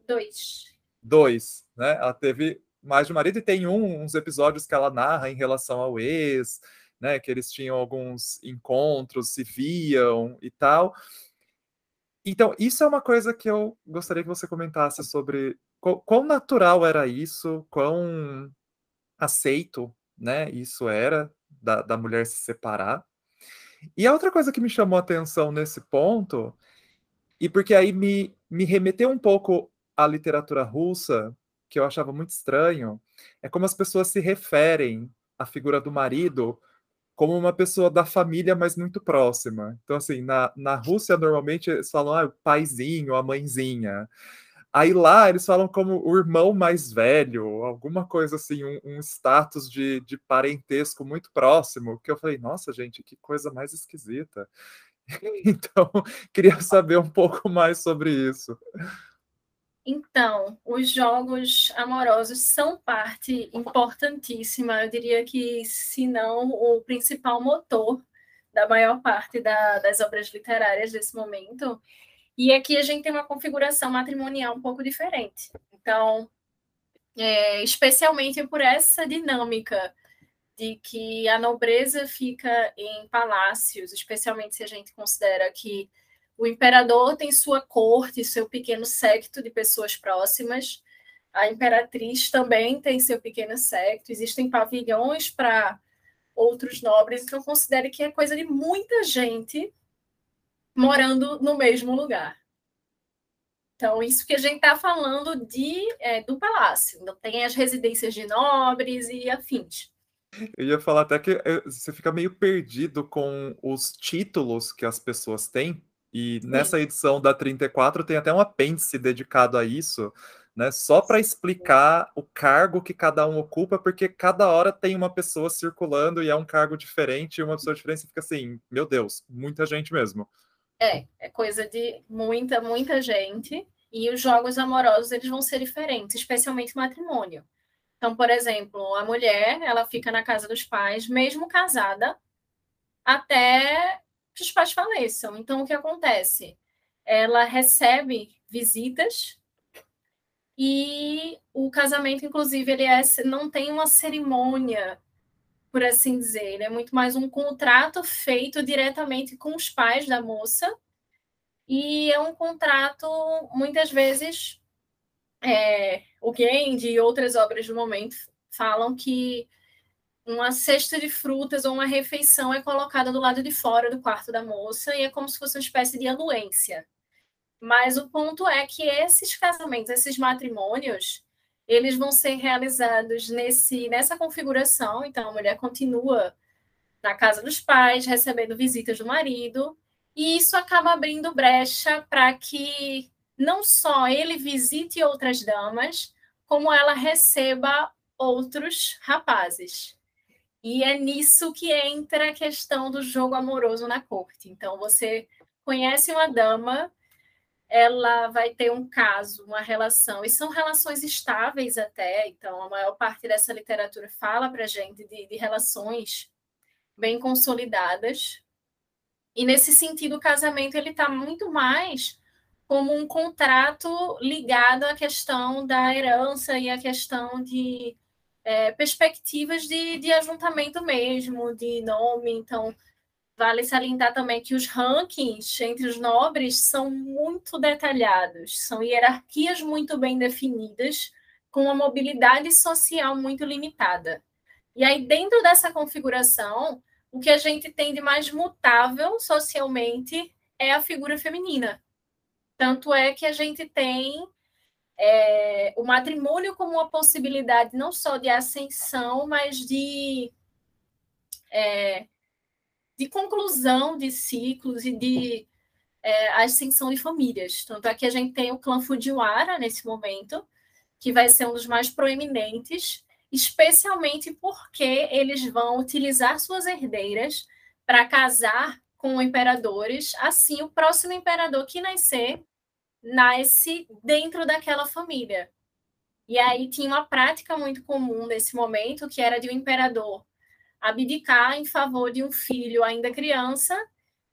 Dois. Dois, né? Ela teve mais de um marido e tem um, uns episódios que ela narra em relação ao ex, né? Que eles tinham alguns encontros, se viam e tal. Então, isso é uma coisa que eu gostaria que você comentasse sobre quão, quão natural era isso, quão aceito, né? Isso era da, da mulher se separar. E a outra coisa que me chamou a atenção nesse ponto, e porque aí me, me remeteu um pouco à literatura russa, que eu achava muito estranho, é como as pessoas se referem à figura do marido como uma pessoa da família, mas muito próxima. Então, assim, na, na Rússia, normalmente, eles falam ah, o paizinho, a mãezinha. Aí lá, eles falam como o irmão mais velho, alguma coisa assim, um, um status de, de parentesco muito próximo, que eu falei, nossa, gente, que coisa mais esquisita. Então, queria saber um pouco mais sobre isso. Então, os jogos amorosos são parte importantíssima, eu diria que, se não, o principal motor da maior parte da, das obras literárias desse momento. E aqui a gente tem uma configuração matrimonial um pouco diferente. Então, é, especialmente por essa dinâmica de que a nobreza fica em palácios, especialmente se a gente considera que o imperador tem sua corte, seu pequeno séquito de pessoas próximas. A imperatriz também tem seu pequeno séquito. Existem pavilhões para outros nobres. Então, considere que é coisa de muita gente morando no mesmo lugar. Então, isso que a gente está falando de, é, do palácio. Então, tem as residências de nobres e afins. Eu ia falar até que é, você fica meio perdido com os títulos que as pessoas têm, e nessa edição da 34 tem até um apêndice dedicado a isso, né? Só para explicar o cargo que cada um ocupa, porque cada hora tem uma pessoa circulando e é um cargo diferente, e uma pessoa diferente, fica assim, meu Deus, muita gente mesmo. É, é coisa de muita, muita gente. E os jogos amorosos eles vão ser diferentes, especialmente matrimônio. Então, por exemplo, a mulher, ela fica na casa dos pais, mesmo casada, até que os pais faleçam. Então, o que acontece? Ela recebe visitas e o casamento, inclusive, ele é, não tem uma cerimônia, por assim dizer. Ele é muito mais um contrato feito diretamente com os pais da moça. E é um contrato, muitas vezes, é, o Gandhi e outras obras do momento falam que uma cesta de frutas ou uma refeição é colocada do lado de fora do quarto da moça e é como se fosse uma espécie de anuência. Mas o ponto é que esses casamentos, esses matrimônios, eles vão ser realizados nesse, nessa configuração. Então, a mulher continua na casa dos pais, recebendo visitas do marido, e isso acaba abrindo brecha para que não só ele visite outras damas, como ela receba outros rapazes. E é nisso que entra a questão do jogo amoroso na corte. Então, você conhece uma dama, ela vai ter um caso, uma relação, e são relações estáveis até. Então, a maior parte dessa literatura fala para gente de, de relações bem consolidadas. E nesse sentido, o casamento ele está muito mais como um contrato ligado à questão da herança e à questão de é, perspectivas de, de ajuntamento mesmo, de nome. Então, vale salientar também que os rankings entre os nobres são muito detalhados, são hierarquias muito bem definidas, com uma mobilidade social muito limitada. E aí, dentro dessa configuração, o que a gente tem de mais mutável socialmente é a figura feminina. Tanto é que a gente tem é, o matrimônio como uma possibilidade não só de ascensão, mas de, é, de conclusão de ciclos e de é, ascensão de famílias. Tanto é que a gente tem o clã Fujiwara nesse momento, que vai ser um dos mais proeminentes, especialmente porque eles vão utilizar suas herdeiras para casar com imperadores. Assim, o próximo imperador que nascer nasce dentro daquela família. E aí tinha uma prática muito comum nesse momento, que era de um imperador abdicar em favor de um filho ainda criança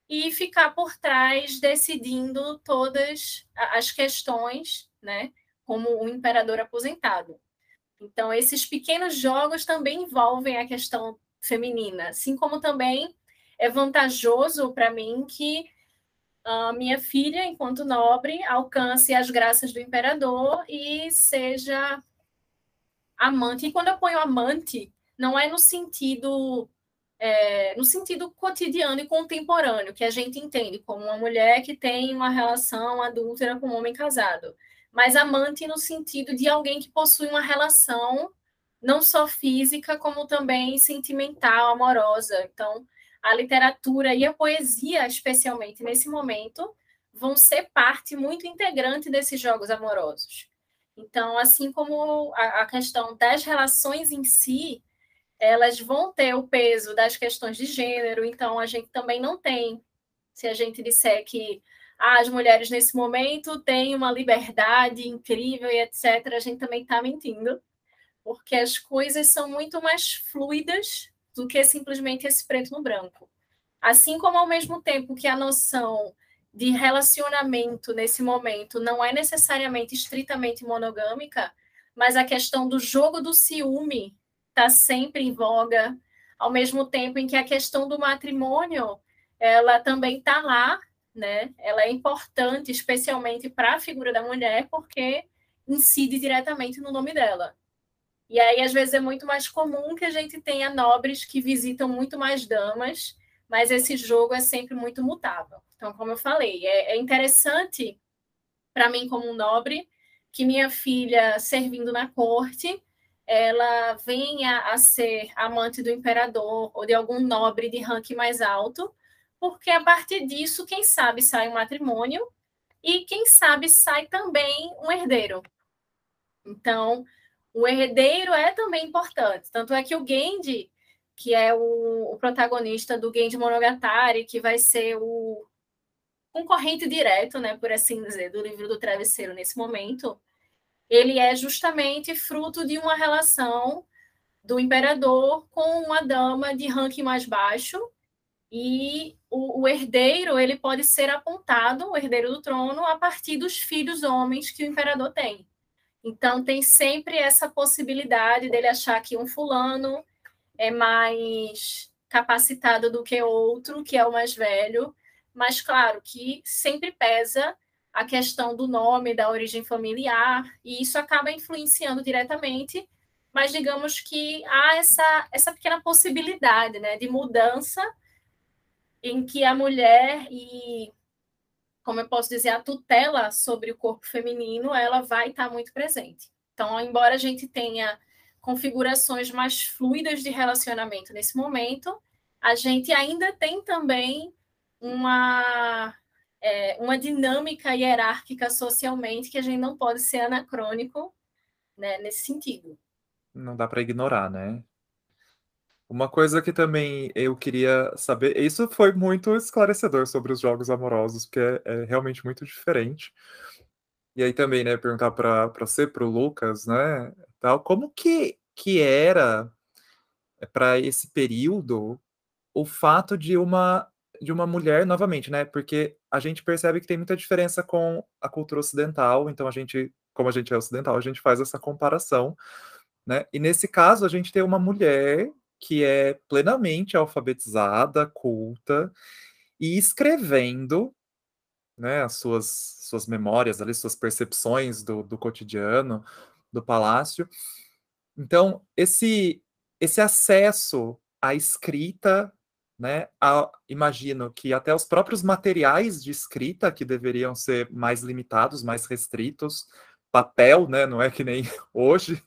e ficar por trás decidindo todas as questões, né, como um imperador aposentado. Então, esses pequenos jogos também envolvem a questão feminina, assim como também é vantajoso para mim que a minha filha, enquanto nobre, alcance as graças do imperador e seja amante. E quando eu ponho amante, não é no sentido é, no sentido cotidiano e contemporâneo, que a gente entende como uma mulher que tem uma relação adúltera com um homem casado, mas amante no sentido de alguém que possui uma relação não só física, como também sentimental, amorosa. Então, a literatura e a poesia, especialmente nesse momento, vão ser parte muito integrante desses jogos amorosos. Então, assim como a, a questão das relações em si, elas vão ter o peso das questões de gênero, então a gente também não tem, se a gente disser que ah, as mulheres nesse momento têm uma liberdade incrível e etc., a gente também está mentindo, porque as coisas são muito mais fluidas do que simplesmente esse preto no branco. Assim como ao mesmo tempo que a noção de relacionamento nesse momento não é necessariamente estritamente monogâmica, mas a questão do jogo do ciúme está sempre em voga, ao mesmo tempo em que a questão do matrimônio ela também está lá, né? Ela é importante, especialmente para a figura da mulher, porque incide diretamente no nome dela. E aí, às vezes, é muito mais comum que a gente tenha nobres que visitam muito mais damas, mas esse jogo é sempre muito mutável. Então, como eu falei, é, é interessante para mim, como um nobre, que minha filha, servindo na corte, ela venha a ser amante do imperador ou de algum nobre de ranking mais alto, porque a partir disso, quem sabe sai um matrimônio e quem sabe sai também um herdeiro. Então, o herdeiro é também importante. Tanto é que o Genji, que é o, o protagonista do Genji Monogatari, que vai ser o concorrente direto, né, por assim dizer, do livro do travesseiro nesse momento, ele é justamente fruto de uma relação do imperador com uma dama de ranking mais baixo e o, o, herdeiro ele pode ser apontado, o herdeiro do trono, a partir dos filhos homens que o imperador tem. Então tem sempre essa possibilidade dele achar que um fulano é mais capacitado do que outro, que é o mais velho, mas claro que sempre pesa a questão do nome, da origem familiar, e isso acaba influenciando diretamente, mas digamos que há essa, essa pequena possibilidade né, de mudança em que a mulher e, como eu posso dizer, a tutela sobre o corpo feminino, ela vai estar muito presente. Então, embora a gente tenha configurações mais fluidas de relacionamento nesse momento, a gente ainda tem também uma é, uma dinâmica hierárquica socialmente que a gente não pode ser anacrônico né, nesse sentido. Não dá para ignorar, né? Uma coisa que também eu queria saber, isso foi muito esclarecedor sobre os jogos amorosos, porque é, é realmente muito diferente. E aí também, né, perguntar para você, para o Lucas, né, tal, como que, que era para esse período o fato de uma de uma mulher novamente, né? Porque a gente percebe que tem muita diferença com a cultura ocidental, então a gente, como a gente é ocidental, a gente faz essa comparação, né? E nesse caso a gente tem uma mulher que é plenamente alfabetizada, culta e escrevendo, né, as suas suas memórias ali, suas percepções do, do cotidiano, do palácio. Então, esse esse acesso à escrita né? A, imagino que até os próprios materiais de escrita que deveriam ser mais limitados, mais restritos, papel, né? Não é que nem hoje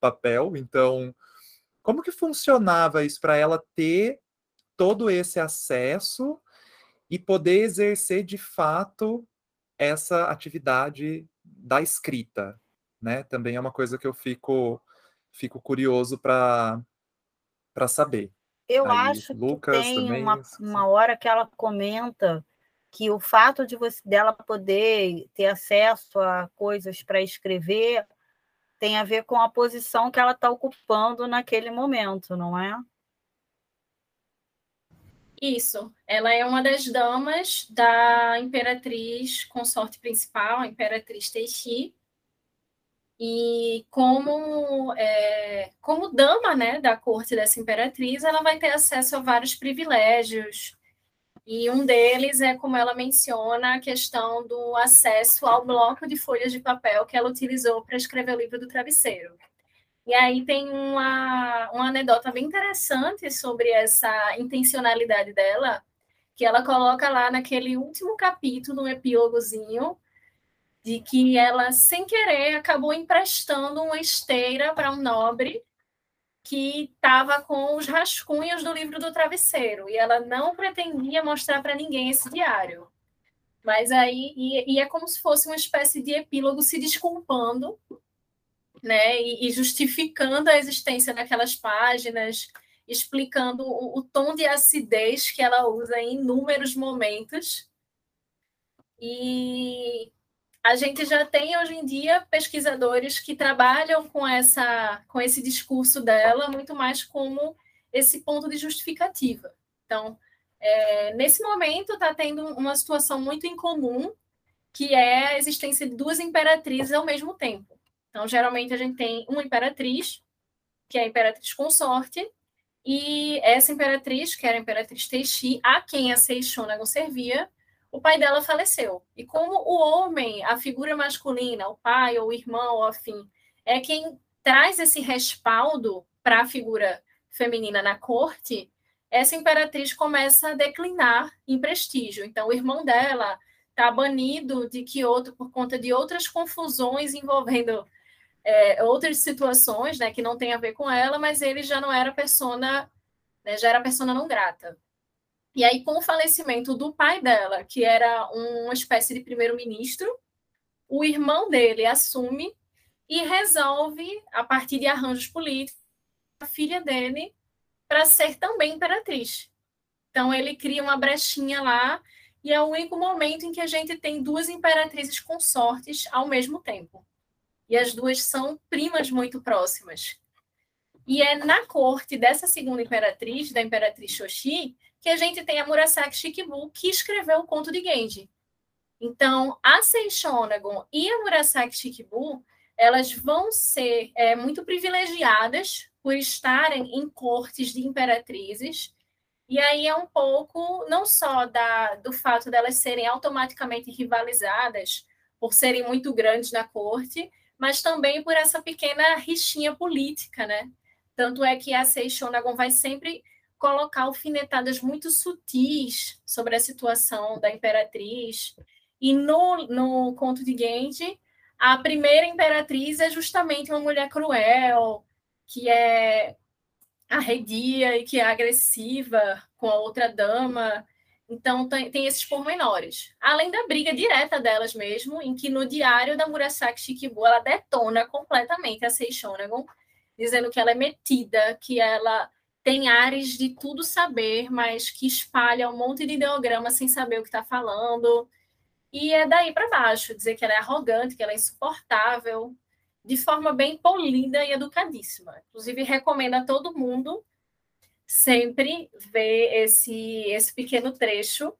papel. Então, como que funcionava isso para ela ter todo esse acesso e poder exercer de fato essa atividade da escrita, né? Também é uma coisa que eu fico fico curioso para para saber. Eu Aí, acho Lucas que tem também, uma, uma hora que ela comenta que o fato de você dela poder ter acesso a coisas para escrever tem a ver com a posição que ela está ocupando naquele momento, não é? Isso. Ela é uma das damas da imperatriz consorte principal, a imperatriz Teixi, e como, é, como dama né, da corte dessa imperatriz, ela vai ter acesso a vários privilégios. E um deles é, como ela menciona, a questão do acesso ao bloco de folhas de papel que ela utilizou para escrever o livro do travesseiro. E aí tem uma, uma anedota bem interessante sobre essa intencionalidade dela, que ela coloca lá naquele último capítulo, um epílogozinho, de que ela, sem querer, acabou emprestando uma esteira para um nobre que estava com os rascunhos do livro do travesseiro e ela não pretendia mostrar para ninguém esse diário. Mas aí, e, e, é como se fosse uma espécie de epílogo se desculpando, né, e, e justificando a existência daquelas páginas, explicando o, o tom de acidez que ela usa em inúmeros momentos. E a gente já tem hoje em dia pesquisadores que trabalham com essa com esse discurso dela muito mais como esse ponto de justificativa. Então, é, nesse momento está tendo uma situação muito incomum que é a existência de duas imperatrizes ao mesmo tempo. Então, geralmente a gente tem uma imperatriz, que é a imperatriz consorte, e essa imperatriz, que era a imperatriz Teixi, a quem a Seixonagon servia, o pai dela faleceu. E como o homem, a figura masculina, o pai ou o irmão ou afim, é quem traz esse respaldo para a figura feminina na corte, essa imperatriz começa a declinar em prestígio. Então, o irmão dela está banido de Kyoto por conta de outras confusões envolvendo é, outras situações, né, que não tem a ver com ela, mas ele já não era persona, né, já era persona não grata. E aí, com o falecimento do pai dela, que era uma espécie de primeiro-ministro, o irmão dele assume e resolve, a partir de arranjos políticos, a filha dele para ser também imperatriz. Então, ele cria uma brechinha lá, e é o único momento em que a gente tem duas imperatrizes consortes ao mesmo tempo. E as duas são primas muito próximas. E é na corte dessa segunda imperatriz, da imperatriz Xoxi, que a gente tem a Murasaki Shikibu, que escreveu o conto de Genji. Então, a Seishonagon e a Murasaki Shikibu, elas vão ser é, muito privilegiadas por estarem em cortes de imperatrizes, e aí é um pouco, não só da, do fato delas serem automaticamente rivalizadas, por serem muito grandes na corte, mas também por essa pequena rixinha política, né? Tanto é que a Seishonagon vai sempre colocar alfinetadas muito sutis sobre a situação da imperatriz. E no, no conto de Genji, a primeira imperatriz é justamente uma mulher cruel, que é arredia e que é agressiva com a outra dama. Então, tem, tem esses pormenores. Além da briga direta delas mesmo, em que no diário da Murasaki Shikibu ela detona completamente a Seishonagon, dizendo que ela é metida, que ela tem ares de tudo saber, mas que espalha um monte de ideograma sem saber o que está falando. E é daí para baixo, dizer que ela é arrogante, que ela é insuportável, de forma bem polida e educadíssima. Inclusive, recomendo a todo mundo sempre ver esse, esse pequeno trecho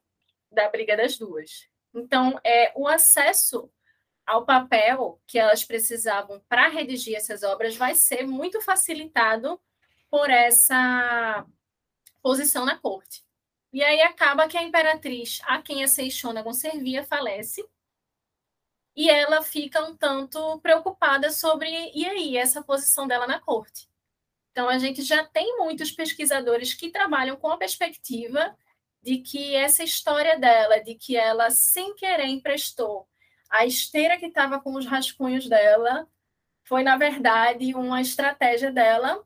da Briga das Duas. Então, é o acesso ao papel que elas precisavam para redigir essas obras vai ser muito facilitado por essa posição na corte. E aí acaba que a imperatriz, a quem a Seixonagon servia, falece, e ela fica um tanto preocupada sobre, e aí, essa posição dela na corte. Então, a gente já tem muitos pesquisadores que trabalham com a perspectiva de que essa história dela, de que ela, sem querer, emprestou a esteira que estava com os rascunhos dela, foi, na verdade, uma estratégia dela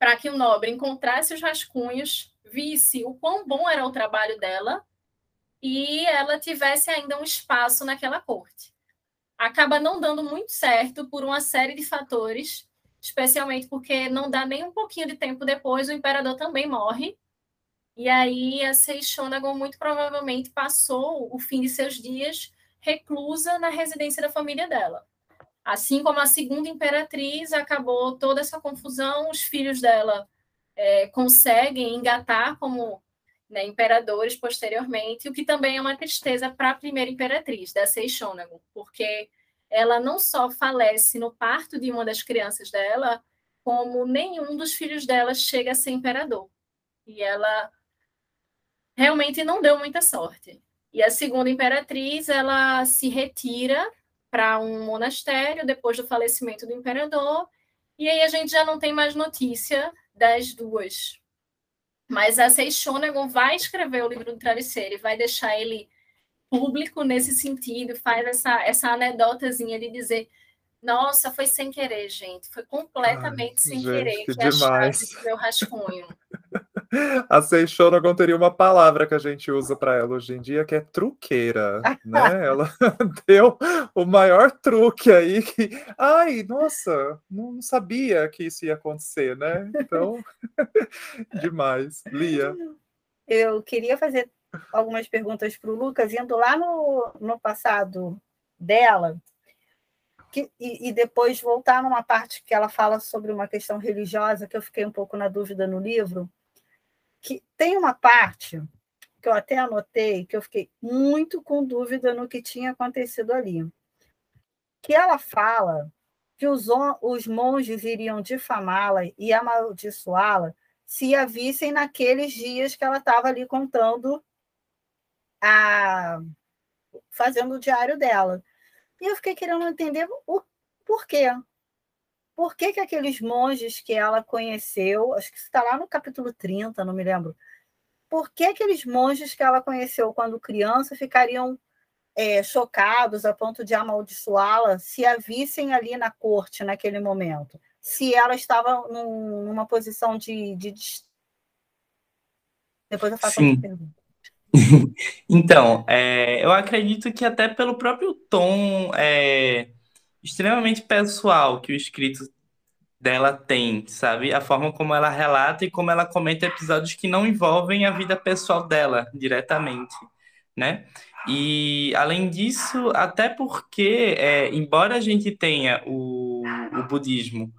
para que o nobre encontrasse os rascunhos, visse o quão bom era o trabalho dela e ela tivesse ainda um espaço naquela corte. Acaba não dando muito certo por uma série de fatores, especialmente porque não dá nem um pouquinho de tempo depois, o imperador também morre. E aí a Seixonagon muito provavelmente passou o fim de seus dias reclusa na residência da família dela. Assim como a segunda imperatriz, acabou toda essa confusão, os filhos dela é, conseguem engatar como né, imperadores posteriormente, o que também é uma tristeza para a primeira imperatriz, da Seishonagon, porque ela não só falece no parto de uma das crianças dela, como nenhum dos filhos dela chega a ser imperador. E ela realmente não deu muita sorte. E a segunda imperatriz, ela se retira para um monastério depois do falecimento do imperador, e aí a gente já não tem mais notícia das duas. Mas a Seixonagon vai escrever o livro do travesseiro e vai deixar ele público nesse sentido, faz essa, essa anedotazinha de dizer nossa, foi sem querer, gente. Foi completamente Ai, sem gente, querer que, que demais. meu rascunho. A Seixonagon teria uma palavra que a gente usa para ela hoje em dia, que é truqueira, né? Ela deu o maior truque aí que, ai, nossa, não sabia que isso ia acontecer, né? Então, demais. Lia. Eu queria fazer algumas perguntas para o Lucas, indo lá no, no passado dela, que, e, e, depois voltar numa parte que ela fala sobre uma questão religiosa, que eu fiquei um pouco na dúvida no livro, que tem uma parte que eu até anotei, que eu fiquei muito com dúvida no que tinha acontecido ali. Que ela fala que os, os monges iriam difamá-la e amaldiçoá-la se a vissem naqueles dias que ela estava ali contando, a, fazendo o diário dela. E eu fiquei querendo entender o porquê. Por que, que aqueles monges que ela conheceu, acho que está lá no capítulo 30, não me lembro, por que aqueles monges que ela conheceu quando criança ficariam é, chocados a ponto de amaldiçoá-la se a vissem ali na corte naquele momento? Se ela estava num, numa posição de, de, Depois eu faço Sim. uma pergunta. então, é, eu acredito que até pelo próprio tom é, extremamente pessoal que o escrito dela tem, sabe? A forma como ela relata e como ela comenta episódios que não envolvem a vida pessoal dela diretamente, né? E além disso, até porque, é, embora a gente tenha o, o budismo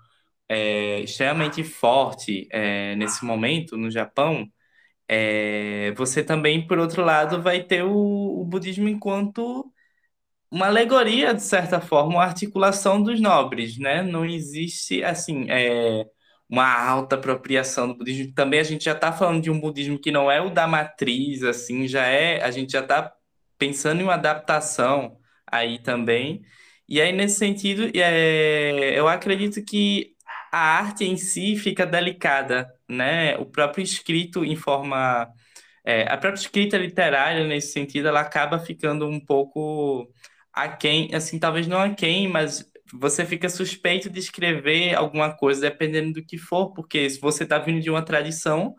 é, extremamente forte é, nesse momento no Japão, é, você também, por outro lado, vai ter o, o budismo enquanto uma alegoria, de certa forma, uma articulação dos nobres, né? Não existe, assim, é, uma alta apropriação do budismo. Também a gente já está falando de um budismo que não é o da matriz, assim, já é, a gente já está pensando em uma adaptação aí também. E aí, nesse sentido, é, eu acredito que a arte em si fica delicada, né? O próprio escrito em forma... É, a própria escrita literária, nesse sentido, ela acaba ficando um pouco a quem, assim, talvez não a quem, mas você fica suspeito de escrever alguma coisa dependendo do que for, porque se você está vindo de uma tradição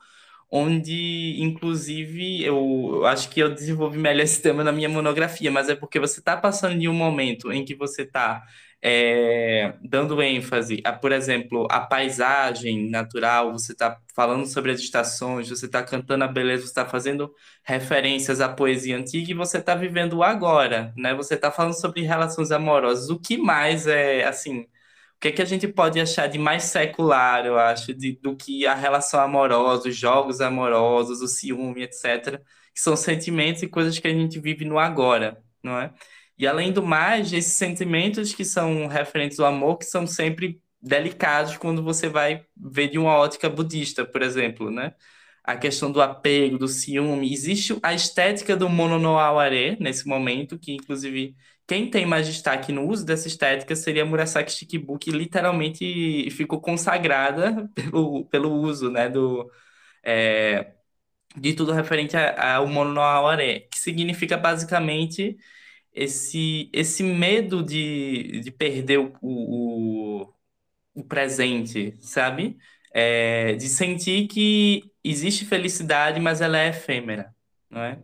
onde, inclusive, eu, eu, acho que eu desenvolvi melhor esse tema na minha monografia, mas é porque você está passando de um momento em que você está é, dando ênfase a, por exemplo, a paisagem natural, você está falando sobre as estações, você está cantando a beleza, você está fazendo referências à poesia antiga e você está vivendo o agora, né? Você está falando sobre relações amorosas. O que mais é, assim, o que é que a gente pode achar de mais secular, eu acho, de, do que a relação amorosa, os jogos amorosos, o ciúme, etc., que são sentimentos e coisas que a gente vive no agora, não é? E além do mais, esses sentimentos que são referentes ao amor, que são sempre delicados quando você vai ver de uma ótica budista, por exemplo, né? a questão do apego, do ciúme. Existe a estética do mono no nesse momento, que inclusive quem tem mais destaque no uso dessa estética seria Murasaki Shikibu, que literalmente ficou consagrada pelo, pelo uso né, do, é, de tudo referente ao mono no que significa basicamente esse, esse medo de, de perder o, o, o presente, sabe? É, de sentir que existe felicidade, mas ela é efêmera, não é?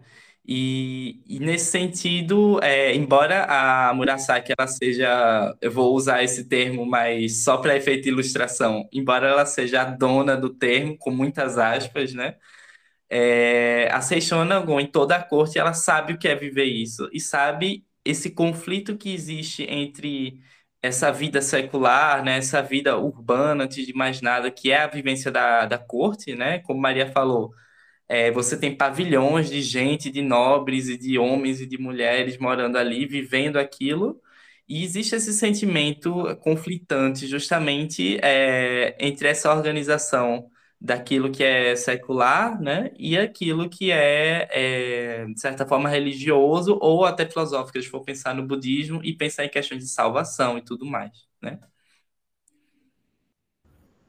E, e nesse sentido, é, embora a Murasaki ela seja, eu vou usar esse termo, mas só para efeito de ilustração, embora ela seja a dona do termo, com muitas aspas, né? É, a Seishonagon, em toda a corte, ela sabe o que é viver isso e sabe esse conflito que existe entre essa vida secular, né, essa vida urbana, antes de mais nada, que é a vivência da, da corte, né? Como Maria falou, é, você tem pavilhões de gente, de nobres e de homens e de mulheres morando ali, vivendo aquilo, e existe esse sentimento conflitante justamente é, entre essa organização daquilo que é secular, né, e aquilo que é, é, de certa forma, religioso ou até filosófico, se for pensar no budismo e pensar em questões de salvação e tudo mais, né?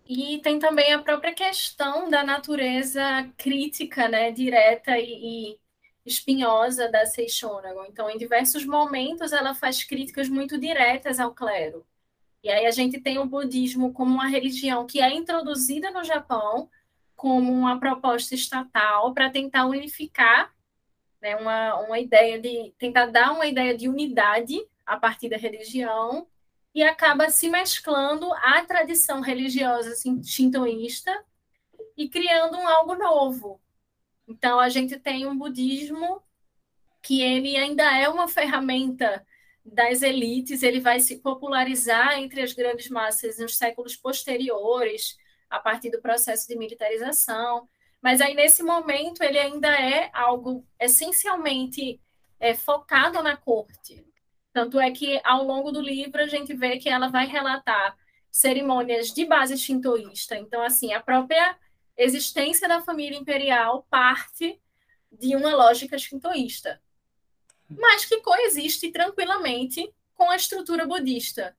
E tem também a própria questão da natureza crítica, né, direta e, e espinhosa da Seixônagon. Então, em diversos momentos, ela faz críticas muito diretas ao clero. E aí a gente tem o budismo como uma religião que é introduzida no Japão como uma proposta estatal para tentar unificar né, uma, uma ideia de tentar dar uma ideia de unidade a partir da religião e acaba se mesclando à tradição religiosa assim, shintoísta e criando um algo novo. Então a gente tem um budismo que ele ainda é uma ferramenta das elites, ele vai se popularizar entre as grandes massas nos séculos posteriores, a partir do processo de militarização. Mas aí, nesse momento, ele ainda é algo essencialmente é, focado na corte. Tanto é que, ao longo do livro, a gente vê que ela vai relatar cerimônias de base shintoísta. Então, assim, a própria existência da família imperial parte de uma lógica shintoísta, mas que coexiste tranquilamente com a estrutura budista.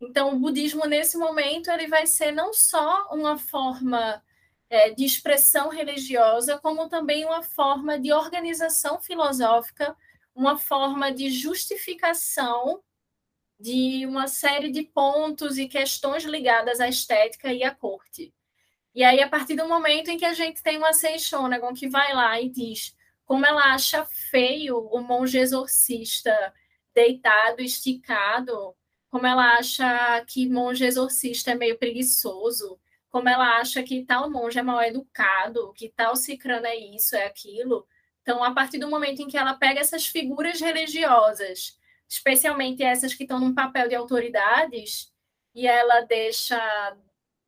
Então, o budismo, nesse momento, ele vai ser não só uma forma é, de expressão religiosa, como também uma forma de organização filosófica uma forma de justificação de uma série de pontos e questões ligadas à estética e à corte. E aí, a partir do momento em que a gente tem uma Seixonagon que vai lá e diz como ela acha feio o monge exorcista deitado, esticado, como ela acha que monge exorcista é meio preguiçoso, como ela acha que tal monge é mal educado, que tal cicrano é isso, é aquilo. Então, a partir do momento em que ela pega essas figuras religiosas, especialmente essas que estão num papel de autoridades, e ela deixa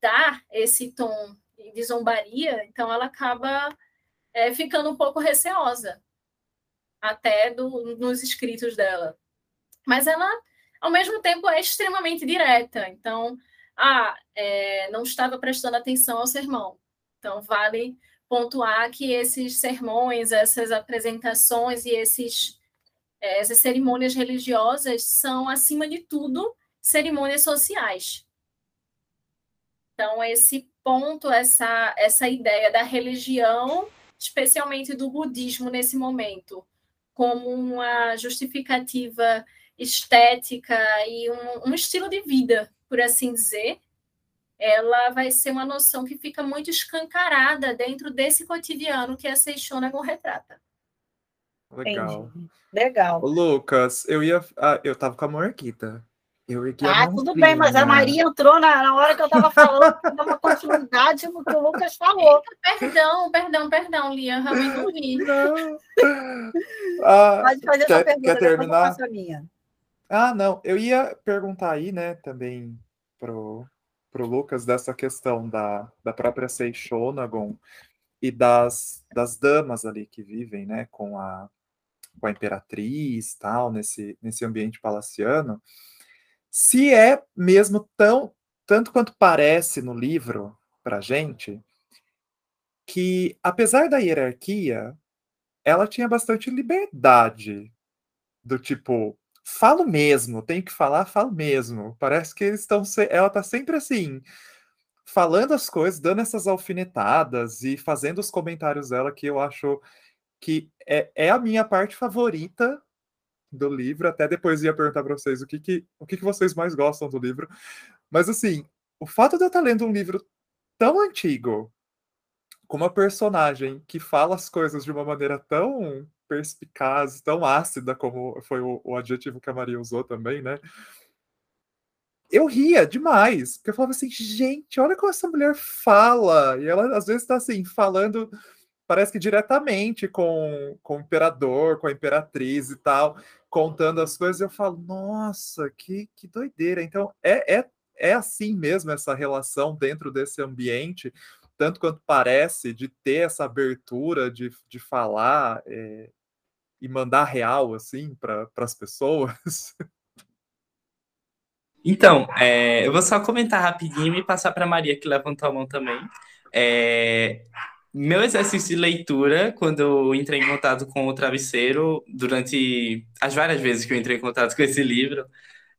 dar esse tom de zombaria, então ela acaba é, ficando um pouco receosa, até do, nos escritos dela. Mas ela, ao mesmo tempo, é extremamente direta. Então, ah, é, não estava prestando atenção ao sermão. Então, vale pontuar que esses sermões, essas apresentações e esses, é, essas cerimônias religiosas são, acima de tudo, cerimônias sociais. Então, esse ponto, essa, essa ideia da religião, especialmente do budismo nesse momento, como uma justificativa estética e um, um estilo de vida, por assim dizer, ela vai ser uma noção que fica muito escancarada dentro desse cotidiano que a Seixonagon retrata. Legal. Entendi. Legal. Ô, Lucas, eu ia. Ah, eu tava com a Morquita. Eu ah, tudo bem, mas a Maria entrou na, na hora que eu estava falando, dar uma continuidade no que o Lucas falou. Perdão, perdão, perdão, Lia, realmente não vi. Não. Ah, Pode fazer quer, pergunta, quer terminar? a minha. Ah, não, eu ia perguntar aí, né, também pro, para o Lucas dessa questão da, da própria Seixonagon e das, das damas ali que vivem, né, com a, com a imperatriz, tal, nesse, nesse ambiente palaciano, se é mesmo tão, tanto quanto parece no livro para gente, que, apesar da hierarquia, ela tinha bastante liberdade. Do tipo, falo mesmo, tenho que falar, falo mesmo. Parece que eles estão. Ela tá sempre assim, falando as coisas, dando essas alfinetadas e fazendo os comentários dela que eu acho que é, é a minha parte favorita do livro. Até depois ia perguntar para vocês o que, que, o que, que vocês mais gostam do livro. Mas assim, o fato de eu estar lendo um livro tão antigo, com uma personagem que fala as coisas de uma maneira tão perspicaz, tão ácida, como foi o, o adjetivo que a Maria usou também, né? Eu ria demais, porque eu falava assim, gente, olha como essa mulher fala. E ela às vezes está assim, falando parece que diretamente com, com o imperador, com a imperatriz e tal, contando as coisas, eu falo, nossa, que, que doideira. Então, é, é, é assim mesmo essa relação dentro desse ambiente, tanto quanto parece, de ter essa abertura de, de falar é, e mandar real, assim, para as pessoas. Então, é, eu vou só comentar rapidinho e passar para Maria, que levantou a mão também. É, meu exercício de leitura, quando eu entrei em contato com o travesseiro, durante as várias vezes que eu entrei em contato com esse livro,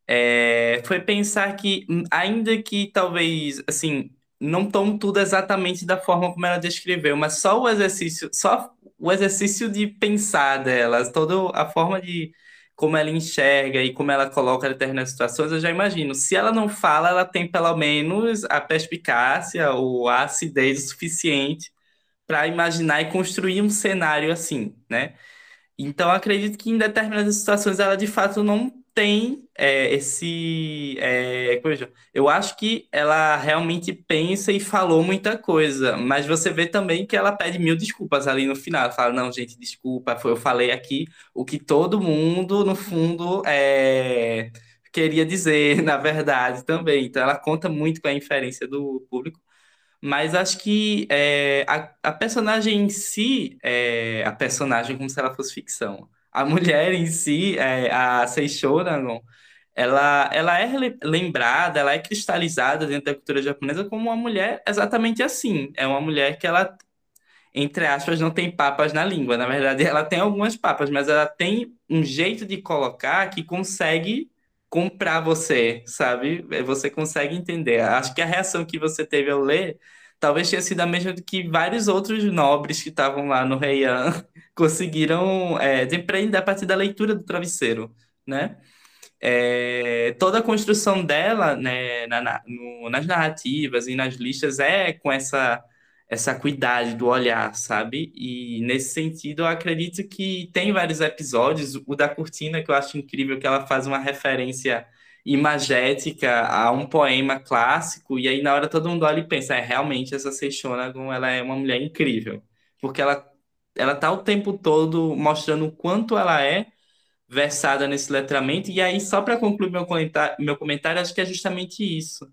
é, foi pensar que, hum, ainda que talvez, assim, não tome tudo exatamente da forma como ela descreveu, mas só o exercício, só o exercício de pensar dela, toda a forma de como ela enxerga e como ela coloca determinadas situações, eu já imagino. Se ela não fala, ela tem pelo menos a perspicácia ou a acidez suficiente para imaginar e construir um cenário assim, né? Então, acredito que em determinadas situações ela de fato não tem é, esse. É, eu acho que ela realmente pensa e falou muita coisa, mas você vê também que ela pede mil desculpas ali no final. Ela fala: não, gente, desculpa, eu falei aqui o que todo mundo, no fundo, é, queria dizer, na verdade, também. Então, ela conta muito com a inferência do público. Mas acho que é, a, a, personagem em si, é, a personagem como se ela fosse ficção. A mulher em si, é, a Seishonagon, ela, ela é lembrada, ela é cristalizada dentro da cultura japonesa como uma mulher exatamente assim. É uma mulher que ela, entre aspas, não tem papas na língua. Na verdade, ela tem algumas papas, mas ela tem um jeito de colocar que consegue comprar você, sabe? Você consegue entender. Acho que a reação que você teve ao ler talvez tenha sido a mesma que vários outros nobres que estavam lá no Heian conseguiram é, a partir da leitura do travesseiro, né? É, toda a construção dela né, na, no, nas narrativas e nas listas é com essa essa acuidade do olhar, sabe? E nesse sentido, eu acredito que tem vários episódios, o da Cortina, que eu acho incrível, que ela faz uma referência imagética a um poema clássico, e aí na hora todo mundo olha e pensa, é, realmente essa Seishonagon, ela é uma mulher incrível, porque ela, ela tá o tempo todo mostrando o quanto ela é versada nesse letramento, e aí só para concluir meu comentário, meu comentário, acho que é justamente isso,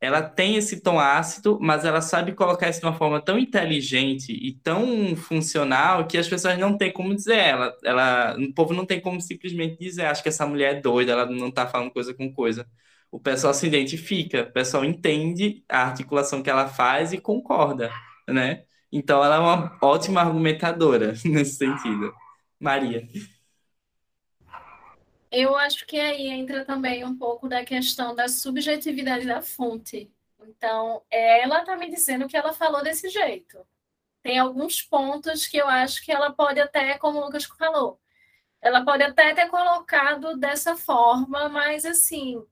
ela tem esse tom ácido, mas ela sabe colocar isso de uma forma tão inteligente e tão funcional que as pessoas não têm como dizer ela. ela o povo não tem como simplesmente dizer, acho que essa mulher é doida, ela não está falando coisa com coisa. O pessoal se identifica, o pessoal entende a articulação que ela faz e concorda, né? Então ela é uma ótima argumentadora nesse sentido. Maria. Eu acho que aí entra também um pouco da questão da subjetividade da fonte. Então, ela está me dizendo que ela falou desse jeito. Tem alguns pontos que eu acho que ela pode até, como o Lucas falou, ela pode até ter colocado dessa forma, mas assim,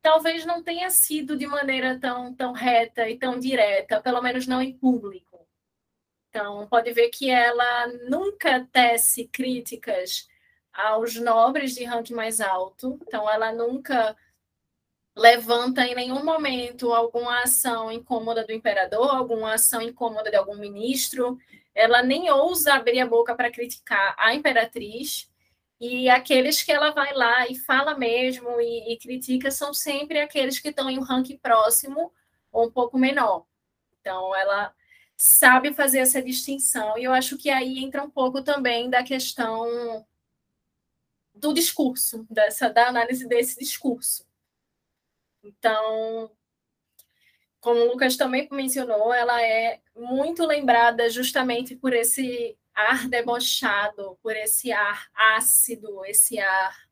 talvez não tenha sido de maneira tão, tão reta e tão direta, pelo menos não em público. Então, pode ver que ela nunca tece críticas aos nobres de ranking mais alto. Então, ela nunca levanta em nenhum momento alguma ação incômoda do imperador, alguma ação incômoda de algum ministro. Ela nem ousa abrir a boca para criticar a imperatriz. E aqueles que ela vai lá e fala mesmo e, e critica são sempre aqueles que estão em um ranking próximo ou um pouco menor. Então, ela sabe fazer essa distinção. E eu acho que aí entra um pouco também da questão do discurso, dessa, da análise desse discurso. Então, como o Lucas também mencionou, ela é muito lembrada justamente por esse ar debochado, por esse ar ácido, esse ar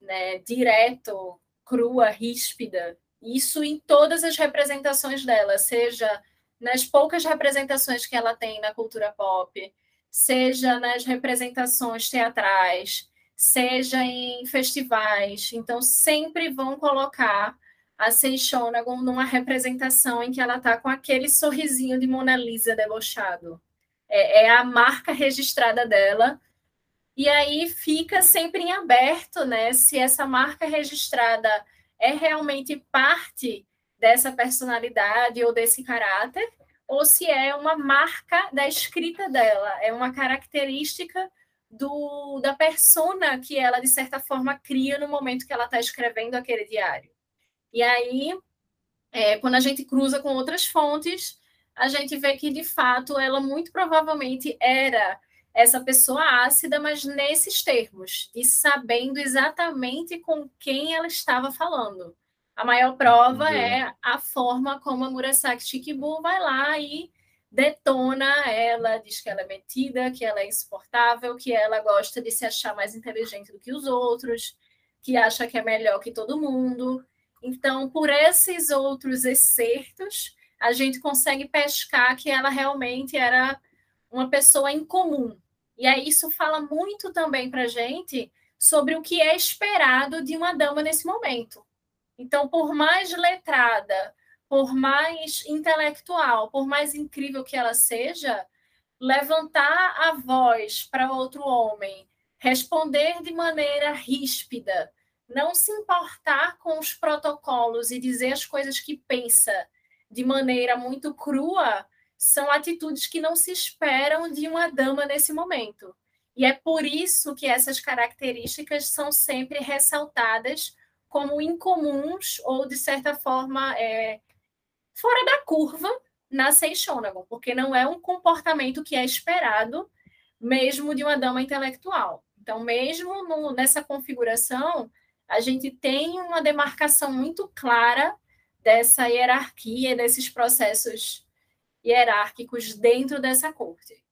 né, direto, crua, ríspida. Isso em todas as representações dela, seja nas poucas representações que ela tem na cultura pop, seja nas representações teatrais, seja em festivais. Então, sempre vão colocar a Seixonagon numa representação em que ela está com aquele sorrisinho de Mona Lisa debochado. É, é, a marca registrada dela. E aí fica sempre em aberto, né? Se essa marca registrada é realmente parte dessa personalidade ou desse caráter, ou se é uma marca da escrita dela, é uma característica do, da persona que ela, de certa forma, cria no momento que ela está escrevendo aquele diário. E aí, é, quando a gente cruza com outras fontes, a gente vê que, de fato, ela muito provavelmente era essa pessoa ácida, mas nesses termos, e sabendo exatamente com quem ela estava falando. A maior prova uhum. é a forma como a Murasaki Shikibu vai lá e detona ela, diz que ela é metida, que ela é insuportável, que ela gosta de se achar mais inteligente do que os outros, que acha que é melhor que todo mundo. Então, por esses outros excertos, a gente consegue pescar que ela realmente era uma pessoa incomum. E aí isso fala muito também para a gente sobre o que é esperado de uma dama nesse momento. Então, por mais letrada, por mais intelectual, por mais incrível que ela seja, levantar a voz para outro homem, responder de maneira ríspida, não se importar com os protocolos e dizer as coisas que pensa de maneira muito crua, são atitudes que não se esperam de uma dama nesse momento. E é por isso que essas características são sempre ressaltadas como incomuns ou, de certa forma, é, fora da curva na Seixonagon, porque não é um comportamento que é esperado mesmo de uma dama intelectual. Então, mesmo no, nessa configuração, a gente tem uma demarcação muito clara dessa hierarquia, desses processos hierárquicos dentro dessa corte.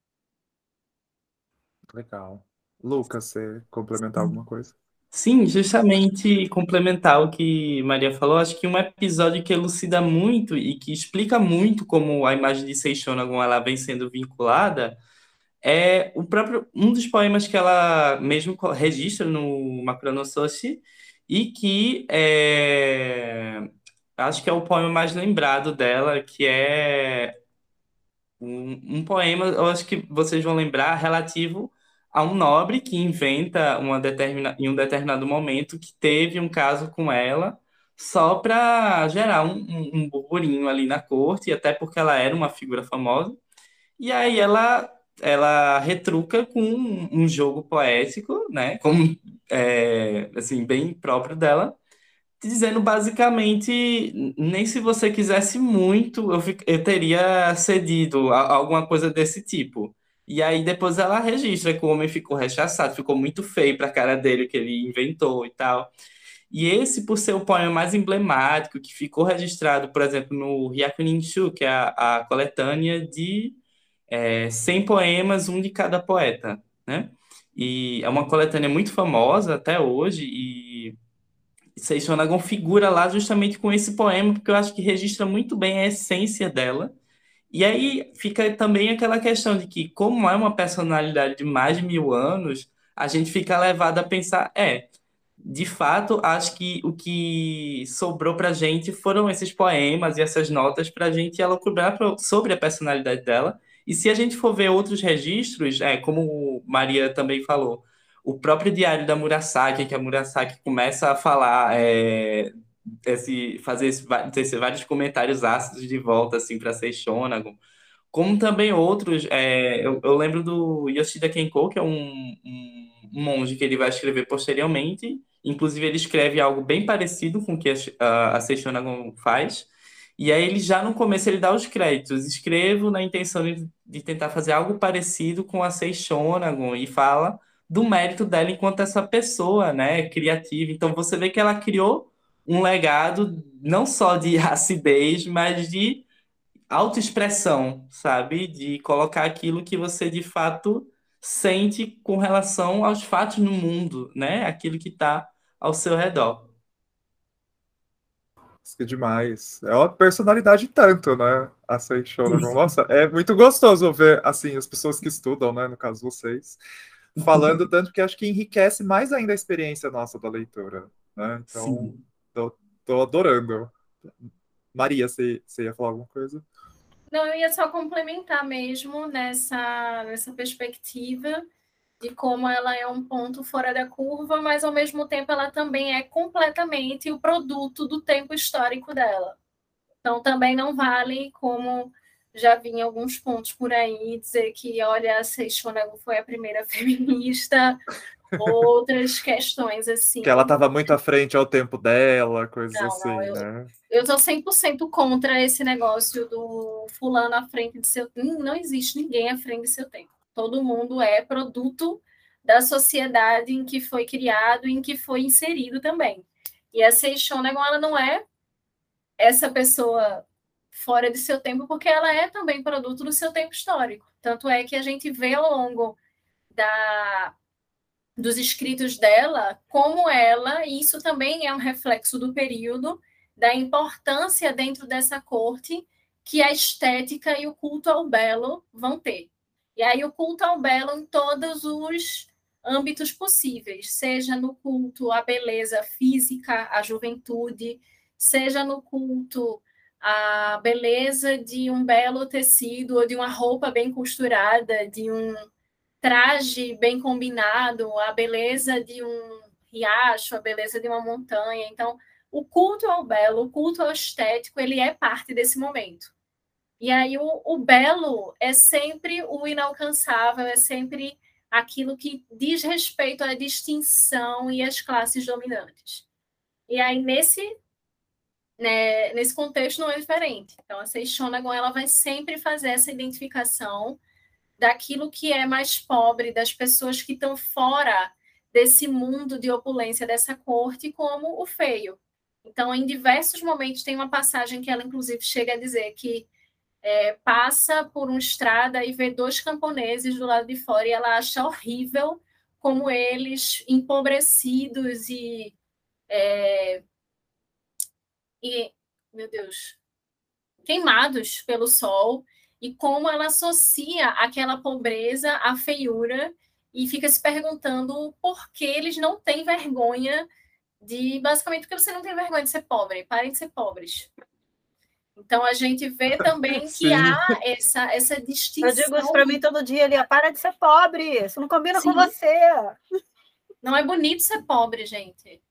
Legal. Lucas, você complementar alguma coisa? Sim, justamente complementar o que Maria falou, acho que um episódio que elucida muito e que explica muito como a imagem de Seixonagon ela vem sendo vinculada é o próprio um dos poemas que ela mesmo registra no Makura Soshi e que é, acho que é o poema mais lembrado dela, que é um, um poema, eu acho que vocês vão lembrar, relativo a um nobre que inventa uma determina, em um determinado momento que teve um caso com ela só para gerar um, um, um burburinho ali na corte, até porque ela era uma figura famosa. E aí ela ela retruca com um jogo poético, né? Como é, assim bem próprio dela, dizendo basicamente nem se você quisesse muito eu, eu teria cedido a, a alguma coisa desse tipo. E aí depois ela registra que o homem ficou rechaçado, ficou muito feio para a cara dele que ele inventou e tal. E esse, por ser o poema mais emblemático, que ficou registrado, por exemplo, no Hyakunin-shu, que é a, a coletânea de é, 100 poemas, um de cada poeta, né? E é uma coletânea muito famosa até hoje e Seishonagon figura lá justamente com esse poema, porque eu acho que registra muito bem a essência dela. E aí fica também aquela questão de que, como é uma personalidade de mais de mil anos, a gente fica levado a pensar, é, de fato, acho que o que sobrou para a gente foram esses poemas e essas notas para a gente elaborar sobre a personalidade dela. E se a gente for ver outros registros, é, como Maria também falou, o próprio diário da Murasaki, que a Murasaki começa a falar, é, esse, fazer esse, esse, vários comentários ácidos de volta assim, para Seixonagon, como também outros. É, eu, eu, lembro do Yoshida Kenko, que é um, um, monge que ele vai escrever posteriormente. Inclusive, ele escreve algo bem parecido com o que a, a Seixonagon faz. E aí ele já no começo ele dá os créditos. Escrevo na intenção de, de tentar fazer algo parecido com a Seixonagon e fala do mérito dela enquanto essa pessoa, né, criativa. Então você vê que ela criou um legado não só de acidez, mas de autoexpressão, sabe? De colocar aquilo que você de fato sente com relação aos fatos no mundo, né? Aquilo que está ao seu redor. Que é demais. É uma personalidade tanto, né? A Seixona. Nossa, é muito gostoso ver, assim, as pessoas que estudam, né? No caso, vocês, falando tanto que acho que enriquece mais ainda a experiência nossa da leitura, né? Então, tô, tô, adorando. Maria, você, você ia falar alguma coisa? Não, eu ia só complementar mesmo nessa, nessa perspectiva de como ela é um ponto fora da curva, mas ao mesmo tempo ela também é completamente o produto do tempo histórico dela. Então também não vale como já vi em alguns pontos por aí dizer que olha a Seixonago foi a primeira feminista, outras questões assim. Que ela estava muito à frente ao tempo dela, coisas não, assim, não, eu, né? Eu sou 100% contra esse negócio do fulano à frente de seu não existe ninguém à frente de seu tempo. Todo mundo é produto da sociedade em que foi criado e em que foi inserido também. E a Seixonagon, ela não é essa pessoa fora de seu tempo, porque ela é também produto do seu tempo histórico. Tanto é que a gente vê ao longo da, dos escritos dela como ela, e isso também é um reflexo do período, da importância dentro dessa corte que a estética e o culto ao belo vão ter. E aí o culto ao belo em todos os âmbitos possíveis, seja no culto à beleza física, à juventude, seja no culto à beleza de um belo tecido ou de uma roupa bem costurada, de um traje bem combinado, a beleza de um riacho, a beleza de uma montanha. Então, o culto ao belo, o culto ao estético, ele é parte desse momento. E aí o, o belo é sempre o inalcançável, é sempre aquilo que diz respeito à distinção e às classes dominantes. E aí nesse né, nesse contexto não é diferente. Então a Seixonagon ela vai sempre fazer essa identificação daquilo que é mais pobre, das pessoas que estão fora desse mundo de opulência dessa corte, como o feio. Então, em diversos momentos, tem uma passagem que ela, inclusive, chega a dizer que é, passa por uma estrada e vê dois camponeses do lado de fora e ela acha horrível como eles, empobrecidos e, é, e meu Deus, queimados pelo sol, e como ela associa aquela pobreza à feiura e fica se perguntando por que eles não têm vergonha de, basicamente, porque você não tem vergonha de ser pobre, parem de ser pobres. Então a gente vê também que há essa, essa distinção. Eu digo isso para mim todo dia ali, para de ser pobre, isso não combina Sim. com você. Não é bonito ser pobre, gente.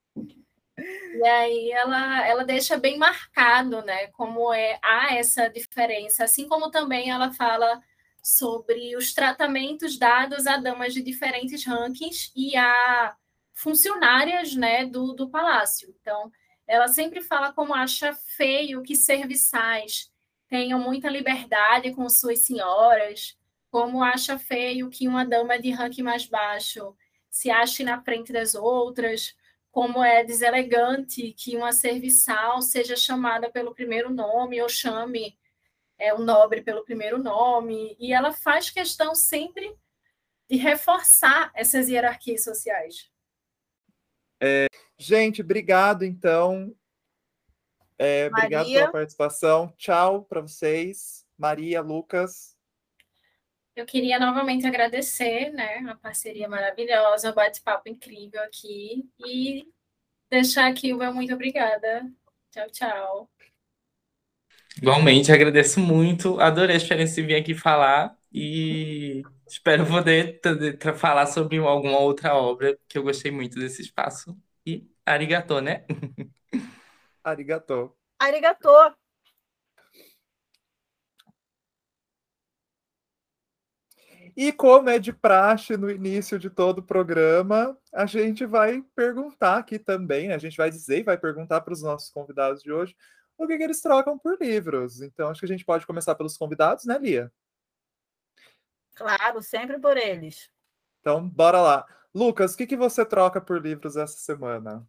E aí ela, ela deixa bem marcado, né, como é há essa diferença, assim como também ela fala sobre os tratamentos dados a damas de diferentes rankings e a funcionárias, né, do, do palácio. Então, ela sempre fala como acha feio que serviçais tenham muita liberdade com suas senhoras, como acha feio que uma dama de ranking mais baixo se ache na frente das outras, como é deselegante que uma serviçal seja chamada pelo primeiro nome ou chame é, o nobre pelo primeiro nome, e ela faz questão sempre de reforçar essas hierarquias sociais. É, gente, obrigado, então. É, obrigado pela participação. Tchau para vocês. Maria, Lucas. Eu queria novamente agradecer né, a parceria maravilhosa, o bate-papo incrível aqui e deixar aqui o meu muito obrigada. Tchau, tchau. Igualmente, agradeço muito. Adorei a experiência de vir aqui falar e espero poder falar sobre alguma outra obra, que eu gostei muito desse espaço. E arigatô, né? arigatô. Arigatô. E como é de praxe no início de todo o programa, a gente vai perguntar aqui também, né? a gente vai dizer e vai perguntar para os nossos convidados de hoje o que, que, eles trocam por livros. Então, acho que a gente pode começar pelos convidados, né, Lia? Claro, sempre por eles. Então, bora lá. Lucas, o que, que você troca por livros essa semana?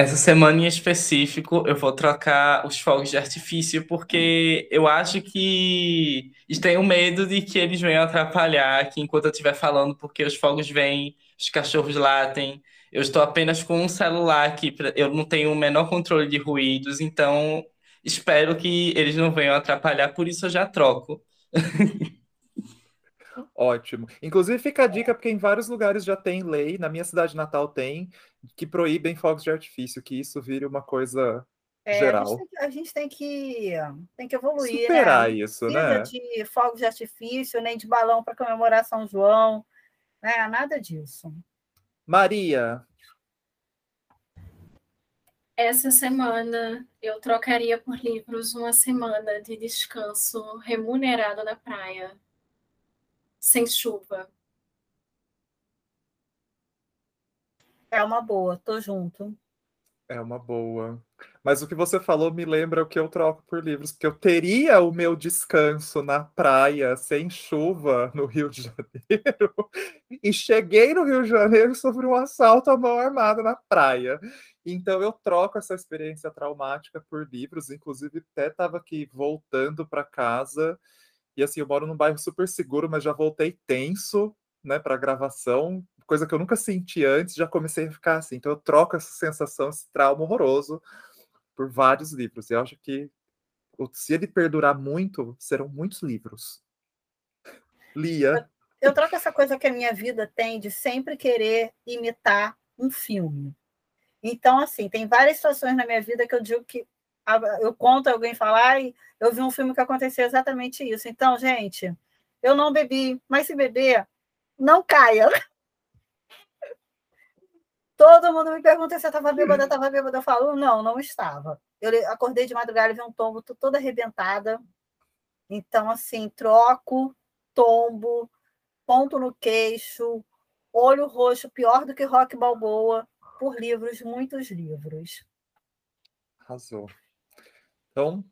Essa semana em específico, eu vou trocar os fogos de artifício, porque eu acho que tenho medo de que eles venham atrapalhar aqui enquanto eu estiver falando, porque os fogos vêm, os cachorros latem. Eu estou apenas com um celular aqui, eu não tenho o menor controle de ruídos, então espero que eles não venham atrapalhar, por isso eu já troco. Ótimo. Inclusive, fica a dica, porque em vários lugares já tem lei, na minha cidade natal tem, que proíbem fogos de artifício, que isso vire uma coisa é, geral. A gente, tem que, a gente tem que, tem que evoluir. Né? Superar né? isso, né? de fogos de artifício, nem de balão para comemorar São João, né? nada disso. Maria. Essa semana eu trocaria por livros uma semana de descanso remunerado na praia sem chuva. É uma boa, tô junto. É uma boa. Mas o que você falou me lembra o que eu troco por livros, porque eu teria o meu descanso na praia, sem chuva, no Rio de Janeiro, e cheguei no Rio de Janeiro sobre um assalto à mão armada na praia. Então eu troco essa experiência traumática por livros, inclusive até estava aqui voltando para casa e assim, eu moro num bairro super seguro, mas já voltei tenso, né, para gravação, coisa que eu nunca senti antes, já comecei a ficar assim. Então eu troco essa sensação, esse trauma horroroso por vários livros. Eu acho que se ele perdurar muito, serão muitos livros. Lia. Eu, eu troco essa coisa que a minha vida tem de sempre querer imitar um filme. Então, assim, tem várias situações na minha vida que eu digo que eu conto alguém falar e eu vi um filme que aconteceu exatamente isso. Então, gente, eu não bebi, mas se beber, não caia. Todo mundo me pergunta se eu estava bêbada, estava bêbada. Eu falo, não, não estava. Eu acordei de madrugada e vi um tombo, toda arrebentada. Então, assim, troco, tombo, ponto no queixo, olho roxo, pior do que rock balboa, por livros, muitos livros. Arrasou. Então,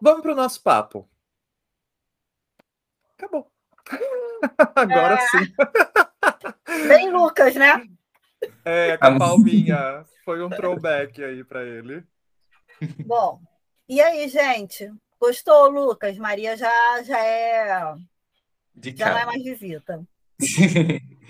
vamos para o nosso papo. Acabou. Agora é... sim. Bem Lucas, né? É, com a palminha. Foi um throwback aí para ele. Bom, e aí, gente? Gostou, Lucas? Maria já, já é. De já cara. não é mais visita.